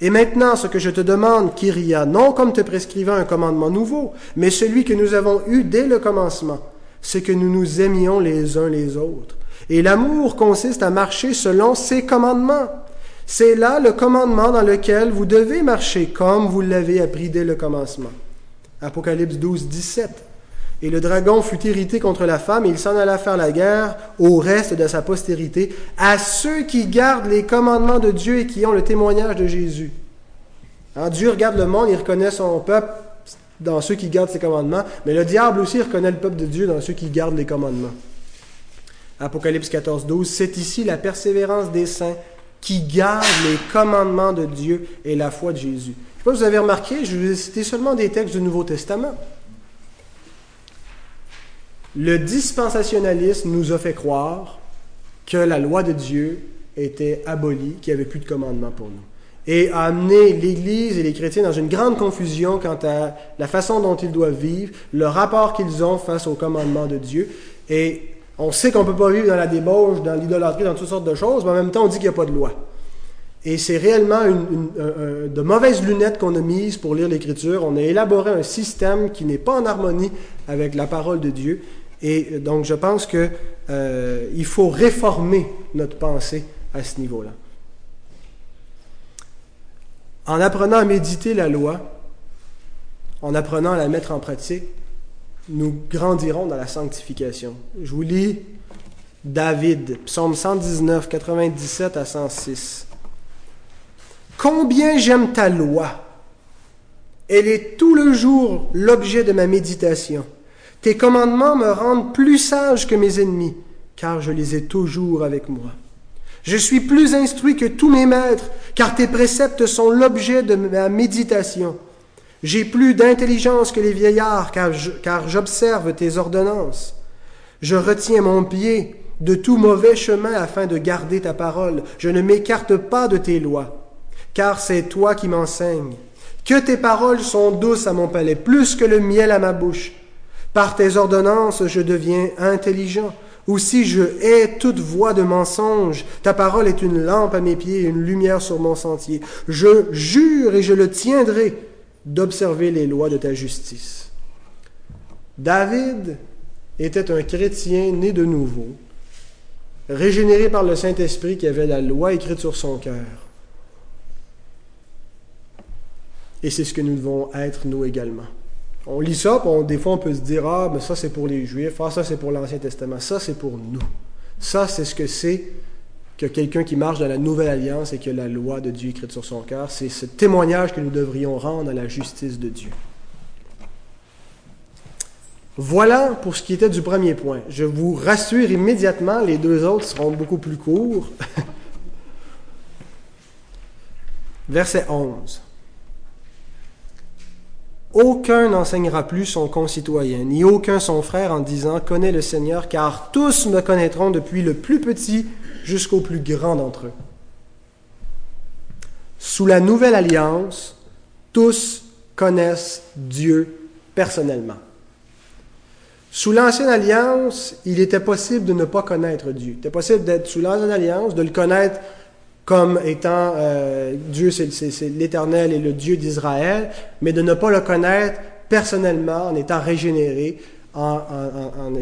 Speaker 1: Et maintenant, ce que je te demande, Kyria, non comme te prescrivant un commandement nouveau, mais celui que nous avons eu dès le commencement, c'est que nous nous aimions les uns les autres. Et l'amour consiste à marcher selon ses commandements. C'est là le commandement dans lequel vous devez marcher comme vous l'avez appris dès le commencement. Apocalypse 12, 17. Et le dragon fut irrité contre la femme, et il s'en alla faire la guerre au reste de sa postérité, à ceux qui gardent les commandements de Dieu et qui ont le témoignage de Jésus. Hein, Dieu regarde le monde, il reconnaît son peuple dans ceux qui gardent ses commandements, mais le diable aussi reconnaît le peuple de Dieu dans ceux qui gardent les commandements. Apocalypse 14, 12. C'est ici la persévérance des saints qui garde les commandements de Dieu et la foi de Jésus. Je ne sais pas si vous avez remarqué, je vous ai cité seulement des textes du Nouveau Testament. Le dispensationalisme nous a fait croire que la loi de Dieu était abolie, qu'il n'y avait plus de commandements pour nous. Et a amené l'Église et les chrétiens dans une grande confusion quant à la façon dont ils doivent vivre, le rapport qu'ils ont face aux commandements de Dieu. Et on sait qu'on ne peut pas vivre dans la débauche, dans l'idolâtrie, dans toutes sortes de choses, mais en même temps, on dit qu'il n'y a pas de loi. Et c'est réellement de mauvaises lunettes qu'on a mises pour lire l'Écriture. On a élaboré un système qui n'est pas en harmonie avec la parole de Dieu. Et donc, je pense qu'il euh, faut réformer notre pensée à ce niveau-là. En apprenant à méditer la loi, en apprenant à la mettre en pratique, nous grandirons dans la sanctification. Je vous lis David, psaume 119, 97 à 106. Combien j'aime ta loi. Elle est tout le jour l'objet de ma méditation. Tes commandements me rendent plus sage que mes ennemis, car je les ai toujours avec moi. Je suis plus instruit que tous mes maîtres, car tes préceptes sont l'objet de ma méditation. J'ai plus d'intelligence que les vieillards, car j'observe tes ordonnances. Je retiens mon pied de tout mauvais chemin afin de garder ta parole. Je ne m'écarte pas de tes lois, car c'est toi qui m'enseignes. Que tes paroles sont douces à mon palais, plus que le miel à ma bouche. Par tes ordonnances, je deviens intelligent. Aussi je hais toute voix de mensonge. Ta parole est une lampe à mes pieds, une lumière sur mon sentier. Je jure et je le tiendrai d'observer les lois de ta justice. David était un chrétien né de nouveau, régénéré par le Saint-Esprit qui avait la loi écrite sur son cœur. Et c'est ce que nous devons être, nous également. On lit ça, des fois on peut se dire, ah, mais ça c'est pour les Juifs, ah, ça c'est pour l'Ancien Testament, ça c'est pour nous. Ça c'est ce que c'est que quelqu'un qui marche dans la nouvelle alliance et qui a la loi de Dieu écrite sur son cœur. C'est ce témoignage que nous devrions rendre à la justice de Dieu. Voilà pour ce qui était du premier point. Je vous rassure immédiatement, les deux autres seront beaucoup plus courts. Verset 11. Aucun n'enseignera plus son concitoyen, ni aucun son frère en disant Connais le Seigneur, car tous me connaîtront depuis le plus petit jusqu'au plus grand d'entre eux. Sous la nouvelle alliance, tous connaissent Dieu personnellement. Sous l'ancienne alliance, il était possible de ne pas connaître Dieu. Il était possible d'être sous l'ancienne alliance, de le connaître comme étant euh, Dieu, c'est l'Éternel et le Dieu d'Israël, mais de ne pas le connaître personnellement en étant régénéré, en,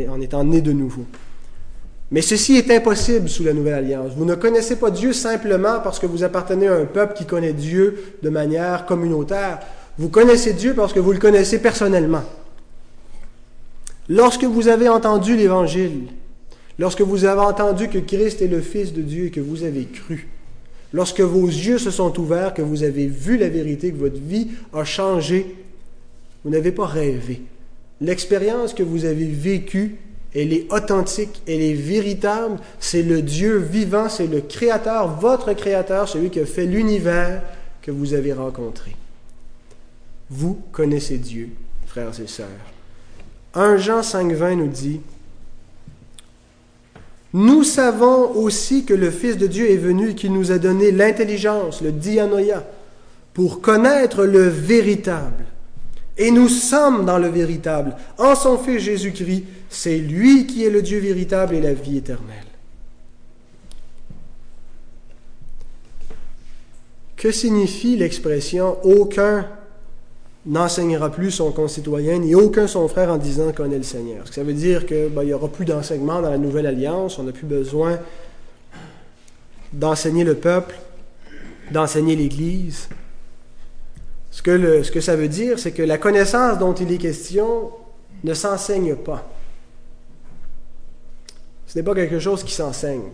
Speaker 1: en, étant né de nouveau. Mais ceci est impossible sous la Nouvelle Alliance. Vous ne connaissez pas Dieu simplement parce que vous appartenez à un peuple qui connaît Dieu de manière communautaire. Vous connaissez Dieu parce que vous le connaissez personnellement. Lorsque vous avez entendu l'Évangile, lorsque vous avez entendu que Christ est le Fils de Dieu et que vous avez cru, Lorsque vos yeux se sont ouverts, que vous avez vu la vérité, que votre vie a changé, vous n'avez pas rêvé. L'expérience que vous avez vécue, elle est authentique, elle est véritable. C'est le Dieu vivant, c'est le Créateur, votre Créateur, celui qui a fait l'univers que vous avez rencontré. Vous connaissez Dieu, frères et sœurs. 1 Jean 5.20 nous dit, nous savons aussi que le Fils de Dieu est venu et qu'il nous a donné l'intelligence, le dianoïa, pour connaître le véritable. Et nous sommes dans le véritable. En son Fils Jésus-Christ, c'est lui qui est le Dieu véritable et la vie éternelle. Que signifie l'expression aucun n'enseignera plus son concitoyen, ni aucun son frère en disant qu'on est le Seigneur. Ça veut dire qu'il ben, n'y aura plus d'enseignement dans la nouvelle alliance, on n'a plus besoin d'enseigner le peuple, d'enseigner l'Église. Ce que ça veut dire, c'est que la connaissance dont il est question ne s'enseigne pas. Ce n'est pas quelque chose qui s'enseigne.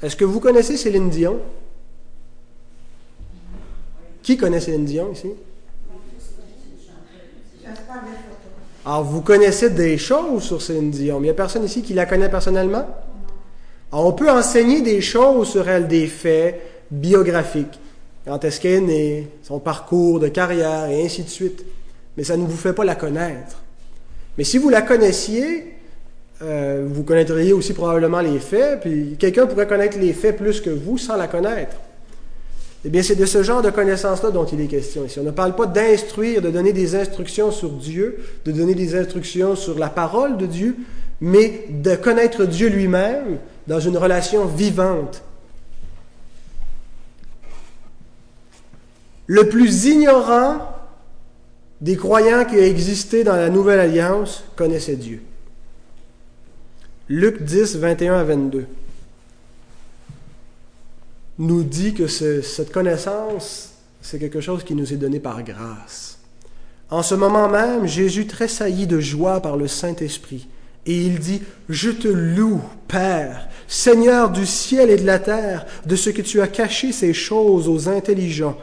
Speaker 1: Est-ce que vous connaissez Céline Dion? Qui connaît Céline Dion ici? Alors, vous connaissez des choses sur Céline Dion, mais il n'y a personne ici qui la connaît personnellement? Alors, on peut enseigner des choses sur elle, des faits biographiques. Quand est-ce qu'elle est née, son parcours de carrière, et ainsi de suite. Mais ça ne vous fait pas la connaître. Mais si vous la connaissiez, euh, vous connaîtriez aussi probablement les faits, puis quelqu'un pourrait connaître les faits plus que vous sans la connaître. Eh bien, c'est de ce genre de connaissances-là dont il est question ici. On ne parle pas d'instruire, de donner des instructions sur Dieu, de donner des instructions sur la parole de Dieu, mais de connaître Dieu lui-même dans une relation vivante. Le plus ignorant des croyants qui a existé dans la Nouvelle Alliance connaissait Dieu. Luc 10, 21 à 22 nous dit que cette connaissance, c'est quelque chose qui nous est donné par grâce. En ce moment même, Jésus tressaillit de joie par le Saint-Esprit, et il dit, Je te loue, Père, Seigneur du ciel et de la terre, de ce que tu as caché ces choses aux intelligents,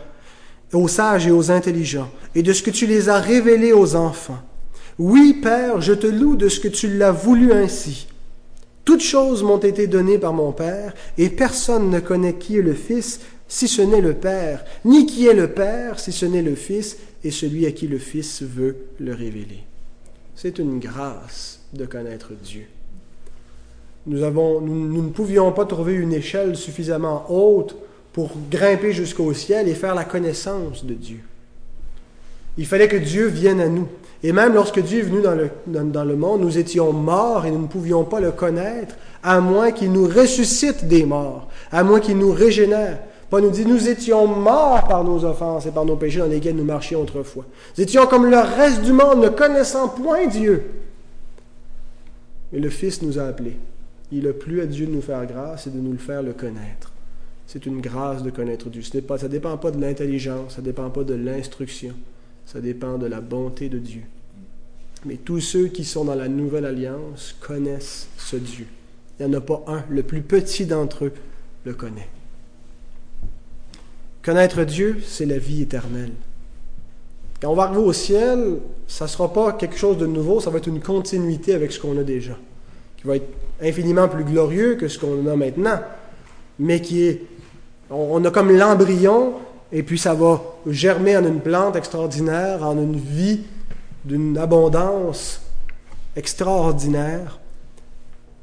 Speaker 1: aux sages et aux intelligents, et de ce que tu les as révélées aux enfants. Oui, Père, je te loue de ce que tu l'as voulu ainsi. Toutes choses m'ont été données par mon Père, et personne ne connaît qui est le Fils si ce n'est le Père, ni qui est le Père si ce n'est le Fils, et celui à qui le Fils veut le révéler. C'est une grâce de connaître Dieu. Nous, avons, nous, ne pouvions pas trouver une échelle suffisamment haute pour grimper jusqu'au ciel et faire la connaissance de Dieu. Il fallait que Dieu vienne à nous. Et même lorsque Dieu est venu dans le, monde, nous étions morts et nous ne pouvions pas le connaître, à moins qu'il nous ressuscite des morts, à moins qu'il nous régénère. Paul nous dit, nous étions morts par nos offenses et par nos péchés dans lesquels nous marchions autrefois. Nous étions comme le reste du monde, ne connaissant point Dieu. Mais le Fils nous a appelés. Il a plu à Dieu de nous faire grâce et de nous le faire le connaître. C'est une grâce de connaître Dieu. ça ne dépend pas de l'intelligence, ça ne dépend pas de l'instruction. Ça dépend de la bonté de Dieu. Mais tous ceux qui sont dans la nouvelle alliance connaissent ce Dieu. Il n'y en a pas un. Le plus petit d'entre eux le connaît. Connaître Dieu, c'est la vie éternelle. Quand on va arriver au ciel, ça ne sera pas quelque chose de nouveau, ça va être une continuité avec ce qu'on a déjà, qui va être infiniment plus glorieux que ce qu'on a maintenant, mais qui est, on a comme l'embryon, et puis ça va germer en une plante extraordinaire, en une vie d'une abondance extraordinaire.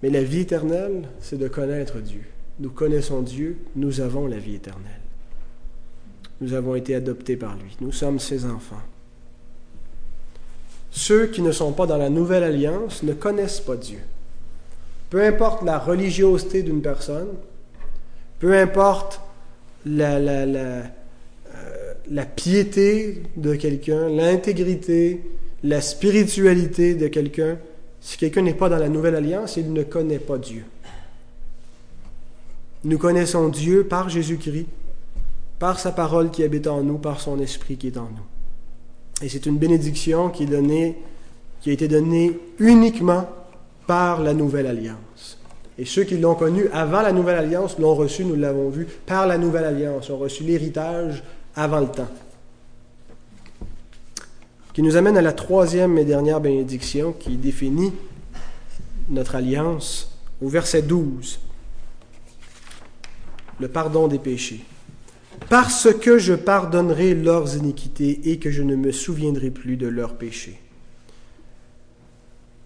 Speaker 1: Mais la vie éternelle, c'est de connaître Dieu. Nous connaissons Dieu, nous avons la vie éternelle. Nous avons été adoptés par lui. Nous sommes ses enfants. Ceux qui ne sont pas dans la nouvelle alliance ne connaissent pas Dieu. Peu importe la religiosité d'une personne, peu importe la, la, la, la piété de quelqu'un, l'intégrité, la spiritualité de quelqu'un, si quelqu'un n'est pas dans la nouvelle alliance, il ne connaît pas Dieu. Nous connaissons Dieu par Jésus-Christ par sa parole qui habite en nous, par son esprit qui est en nous. Et c'est une bénédiction qui, est donnée, qui a été donnée uniquement par la nouvelle alliance. Et ceux qui l'ont connue avant la nouvelle alliance l'ont reçu, nous l'avons vu, par la nouvelle alliance, ont reçu l'héritage avant le temps. Qui nous amène à la troisième et dernière bénédiction qui définit notre alliance au verset 12. Le pardon des péchés parce que je pardonnerai leurs iniquités et que je ne me souviendrai plus de leurs péchés.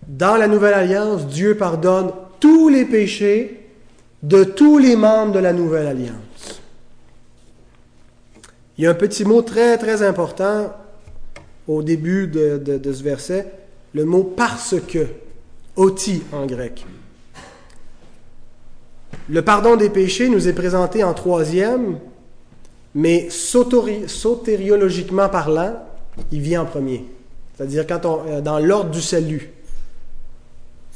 Speaker 1: Dans la Nouvelle Alliance, Dieu pardonne tous les péchés de tous les membres de la Nouvelle Alliance. Il y a un petit mot très très important au début de, ce verset, le mot parce que, oti en grec. Le pardon des péchés nous est présenté en troisième mais sotériologiquement parlant, il vient en premier. C'est-à-dire quand on, euh, dans l'ordre du salut,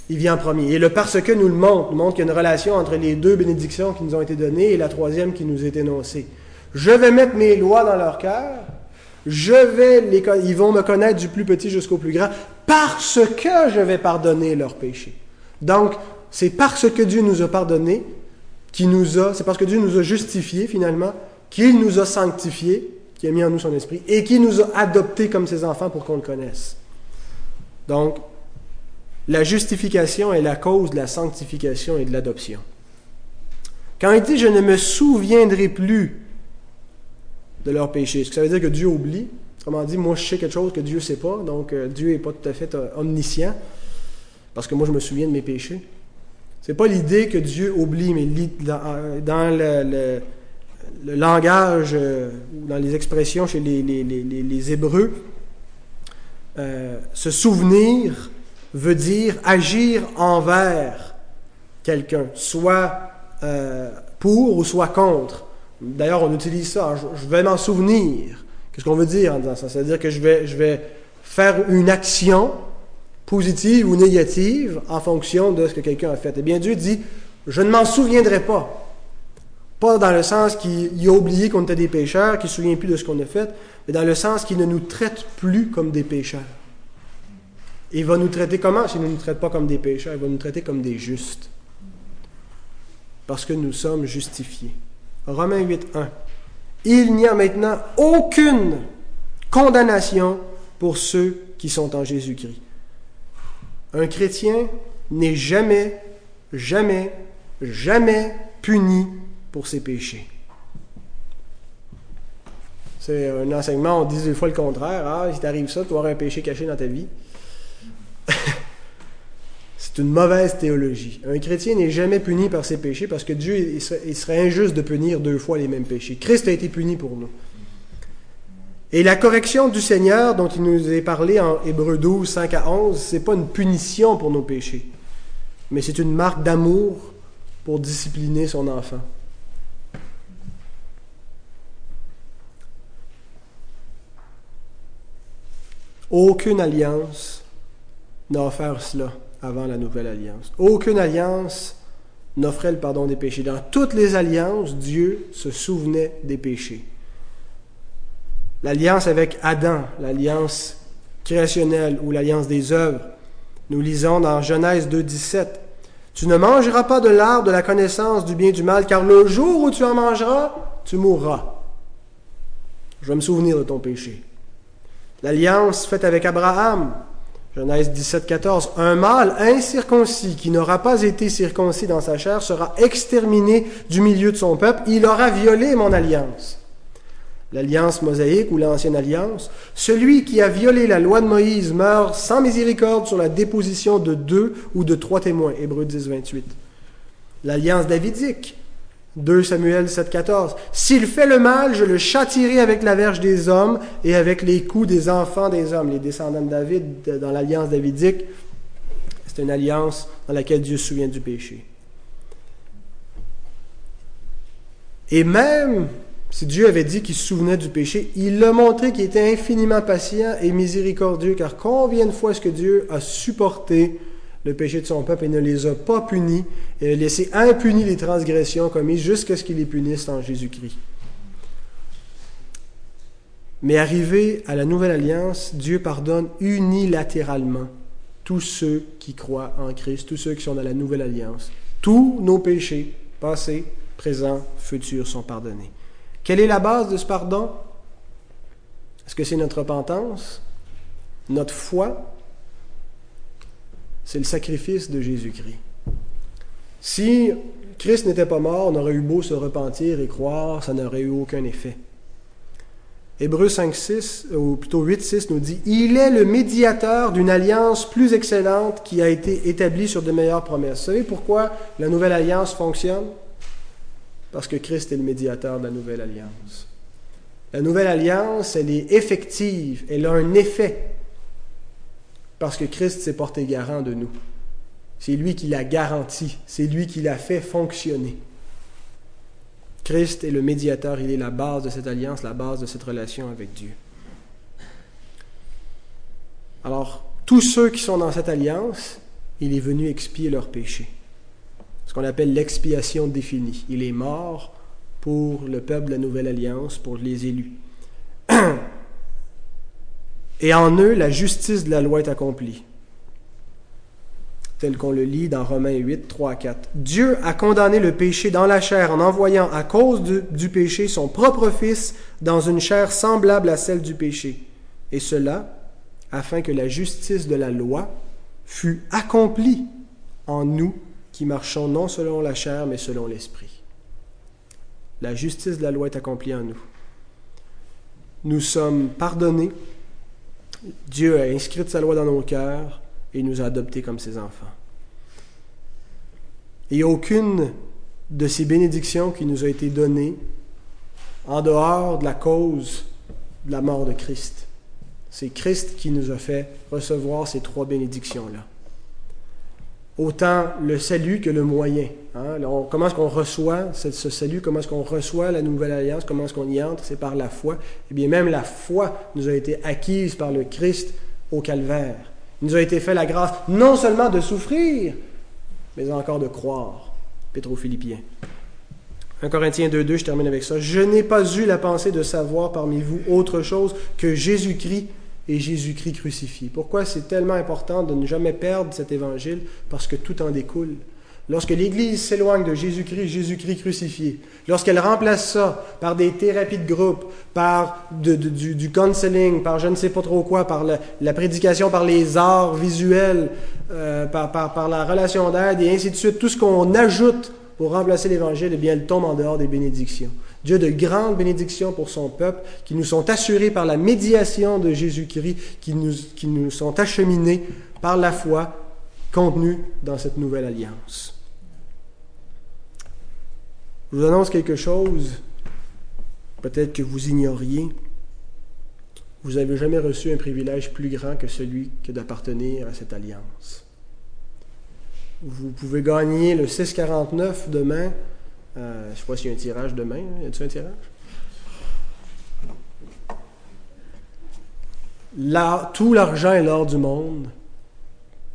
Speaker 1: il vient en premier. Et le parce que nous le montre, montre qu'il y a une relation entre les deux bénédictions qui nous ont été données et la troisième qui nous est énoncée. Je vais mettre mes lois dans leur cœur, je vais les, ils vont me connaître du plus petit jusqu'au plus grand, parce que je vais pardonner leurs péchés. Donc, c'est parce que Dieu nous a pardonné, qui nous a, c'est parce que Dieu nous a justifiés finalement, qu'il nous a sanctifiés, qui a mis en nous son esprit, et qui nous a adoptés comme ses enfants pour qu'on le connaisse. Donc, la justification est la cause de la sanctification et de l'adoption. Quand il dit je ne me souviendrai plus de leurs péchés, est-ce que ça veut dire que Dieu oublie Comment dit, moi je sais quelque chose que Dieu ne sait pas, donc euh, Dieu n'est pas tout à fait euh, omniscient, parce que moi je me souviens de mes péchés. C'est pas l'idée que Dieu oublie, mais dans, le langage, euh, dans les expressions chez les, les, Hébreux, euh, se souvenir veut dire agir envers quelqu'un, soit euh, pour ou soit contre. D'ailleurs, on utilise ça, je, vais m'en souvenir. Qu'est-ce qu'on veut dire en disant ça? C'est-à-dire que je vais, je vais faire une action positive ou négative en fonction de ce que quelqu'un a fait. Eh bien, Dieu dit, je ne m'en souviendrai pas. Pas dans le sens qu'il a oublié qu'on était des pécheurs, qu'il ne se souvient plus de ce qu'on a fait, mais dans le sens qu'il ne nous traite plus comme des pécheurs. il va nous traiter comment? S'il ne nous traite pas comme des pécheurs Il va nous traiter comme des justes. Parce que nous sommes justifiés. Romains 8, 1. Il n'y a maintenant aucune condamnation pour ceux qui sont en Jésus-Christ. Un chrétien n'est jamais, jamais, jamais puni pour ses péchés. C'est un enseignement, on dit des fois le contraire. Ah, si t'arrive ça, tu auras un péché caché dans ta vie. C'est une mauvaise théologie. Un chrétien n'est jamais puni par ses péchés parce que Dieu, il serait, injuste de punir deux fois les mêmes péchés. Christ a été puni pour nous. Et la correction du Seigneur dont il nous est parlé en Hébreu 12, 5 à 11, c'est pas une punition pour nos péchés, mais c'est une marque d'amour pour discipliner son enfant. Aucune alliance n'a offert cela avant la nouvelle alliance. Aucune alliance n'offrait le pardon des péchés. Dans toutes les alliances, Dieu se souvenait des péchés. L'alliance avec Adam, l'alliance créationnelle ou l'alliance des œuvres, nous lisons dans Genèse 2.17, Tu ne mangeras pas de l'arbre de la connaissance du bien et du mal, car le jour où tu en mangeras, tu mourras. Je vais me souvenir de ton péché. L'alliance faite avec Abraham, Genèse 17, 14, un mâle incirconcis qui n'aura pas été circoncis dans sa chair sera exterminé du milieu de son peuple. Il aura violé mon alliance. L'alliance mosaïque ou l'ancienne alliance. Celui qui a violé la loi de Moïse meurt sans miséricorde sur la déposition de deux ou de trois témoins. Hébreu 10, 28. L'alliance davidique. 2 Samuel 7, 14. S'il fait le mal, je le châtirai avec la verge des hommes et avec les coups des enfants des hommes. Les descendants de David, dans l'alliance davidique, c'est une alliance dans laquelle Dieu se souvient du péché. Et même si Dieu avait dit qu'il se souvenait du péché, il l'a montré qu'il était infiniment patient et miséricordieux, car combien de fois est-ce que Dieu a supporté le péché de son peuple et ne les a pas punis et a laissé impunis les transgressions commises jusqu'à ce qu'il les punisse en Jésus-Christ. Mais arrivé à la nouvelle alliance, Dieu pardonne unilatéralement tous ceux qui croient en Christ, tous ceux qui sont dans la nouvelle alliance. Tous nos péchés, passés, présents, futurs, sont pardonnés. Quelle est la base de ce pardon? Est-ce que c'est notre repentance, notre foi? C'est le sacrifice de Jésus-Christ. Si Christ n'était pas mort, on aurait eu beau se repentir et croire, ça n'aurait eu aucun effet. Hébreux 5, 6, ou plutôt 8, 6 nous dit Il est le médiateur d'une alliance plus excellente qui a été établie sur de meilleures promesses. Vous savez pourquoi la nouvelle alliance fonctionne? Parce que Christ est le médiateur de la nouvelle alliance. La nouvelle alliance, elle est effective, elle a un effet parce que Christ s'est porté garant de nous. C'est lui qui l'a garanti, c'est lui qui l'a fait fonctionner. Christ est le médiateur, il est la base de cette alliance, la base de cette relation avec Dieu. Alors, tous ceux qui sont dans cette alliance, il est venu expier leurs péchés. Ce qu'on appelle l'expiation définie. Il est mort pour le peuple de la nouvelle alliance, pour les élus. et en eux la justice de la loi est accomplie. Tel qu'on le lit dans Romains 8, 3 à 4. Dieu a condamné le péché dans la chair en envoyant à cause du péché son propre Fils dans une chair semblable à celle du péché. Et cela afin que la justice de la loi fût accomplie en nous qui marchons non selon la chair mais selon l'Esprit. La justice de la loi est accomplie en nous. Nous sommes pardonnés Dieu a inscrit sa loi dans nos cœurs et nous a adoptés comme ses enfants. a aucune de ces bénédictions qui nous a été donnée en dehors de la cause de la mort de Christ. C'est Christ qui nous a fait recevoir ces trois bénédictions-là autant le salut que le moyen. Hein. comment est-ce qu'on reçoit ce, salut, comment est-ce qu'on reçoit la nouvelle alliance, comment est-ce qu'on y entre, c'est par la foi. Eh bien, même la foi nous a été acquise par le Christ au calvaire. Il nous a été fait la grâce non seulement de souffrir, mais encore de croire. Pétro Philippiens. 1 Corinthiens 2.2, je termine avec ça. Je n'ai pas eu la pensée de savoir parmi vous autre chose que Jésus-Christ et Jésus-Christ crucifié. Pourquoi c'est tellement important de ne jamais perdre cet évangile? Parce que tout en découle. Lorsque l'Église s'éloigne de Jésus-Christ, Jésus-Christ crucifié, lorsqu'elle remplace ça par des thérapies de groupe, par du, counseling, par je ne sais pas trop quoi, par la, prédication, par les arts visuels, euh, par, la relation d'aide et ainsi de suite, tout ce qu'on ajoute pour remplacer l'Évangile, eh bien, elle tombe en dehors des bénédictions. Dieu de grandes bénédictions pour son peuple, qui nous sont assurées par la médiation de Jésus-Christ, qui nous, sont acheminées par la foi contenue dans cette nouvelle alliance. Je vous annonce quelque chose, peut-être que vous ignoriez. Vous n'avez jamais reçu un privilège plus grand que celui que d'appartenir à cette alliance. Vous pouvez gagner le 649 demain euh, je ne sais pas s'il y a un tirage demain. Y a-t-il un tirage? tout l'argent et l'or du monde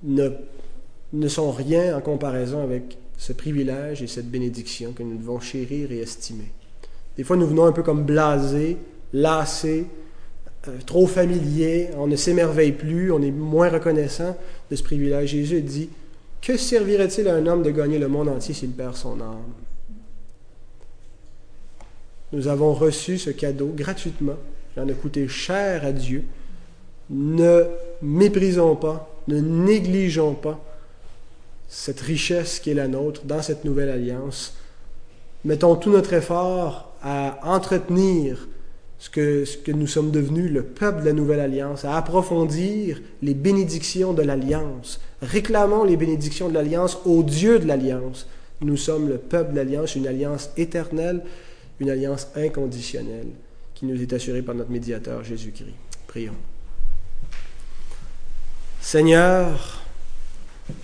Speaker 1: ne, ne sont rien en comparaison avec ce privilège et cette bénédiction que nous devons chérir et estimer. Des fois, nous venons un peu comme blasés, lassés, euh, trop familiers, on ne s'émerveille plus, on est moins reconnaissant de ce privilège. Jésus dit Que servirait-il à un homme de gagner le monde entier s'il perd son âme? Nous avons reçu ce cadeau gratuitement. Il en a coûté cher à Dieu. Ne méprisons pas, ne négligeons pas cette richesse qui est la nôtre dans cette nouvelle alliance. Mettons tout notre effort à entretenir ce que, ce que nous sommes devenus, le peuple de la nouvelle alliance, à approfondir les bénédictions de l'alliance. Réclamons les bénédictions de l'alliance au Dieu de l'alliance. Nous sommes le peuple de l'alliance, une alliance éternelle, une alliance inconditionnelle qui nous est assurée par notre médiateur Jésus-Christ. Prions. Seigneur,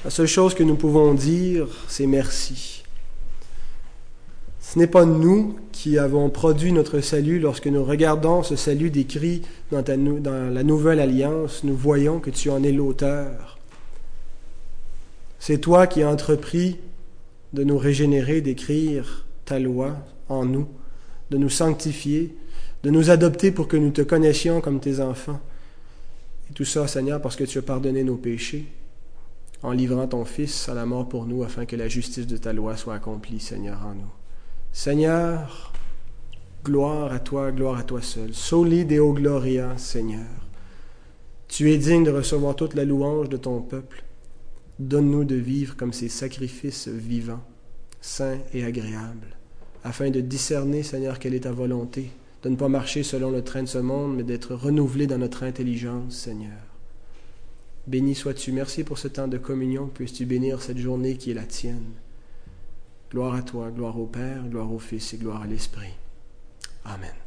Speaker 1: la seule chose que nous pouvons dire, c'est merci. Ce n'est pas nous qui avons produit notre salut. Lorsque nous regardons ce salut décrit dans, dans la nouvelle alliance, nous voyons que tu en es l'auteur. C'est toi qui as entrepris de nous régénérer, d'écrire ta loi en nous, de nous sanctifier, de nous adopter pour que nous te connaissions comme tes enfants. Et tout ça, Seigneur, parce que tu as pardonné nos péchés en livrant ton Fils à la mort pour nous, afin que la justice de ta loi soit accomplie, Seigneur, en nous. Seigneur, gloire à toi, gloire à toi seul. Soli Deo Gloria, Seigneur. Tu es digne de recevoir toute la louange de ton peuple. Donne-nous de vivre comme ces sacrifices vivants, saints et agréables, afin de discerner, Seigneur, quelle est ta volonté, de ne pas marcher selon le train de ce monde, mais d'être renouvelé dans notre intelligence, Seigneur. Béni sois-tu. Merci pour ce temps de communion. Puisses-tu bénir cette journée qui est la tienne. Gloire à toi, gloire au Père, gloire au Fils et gloire à l'Esprit. Amen.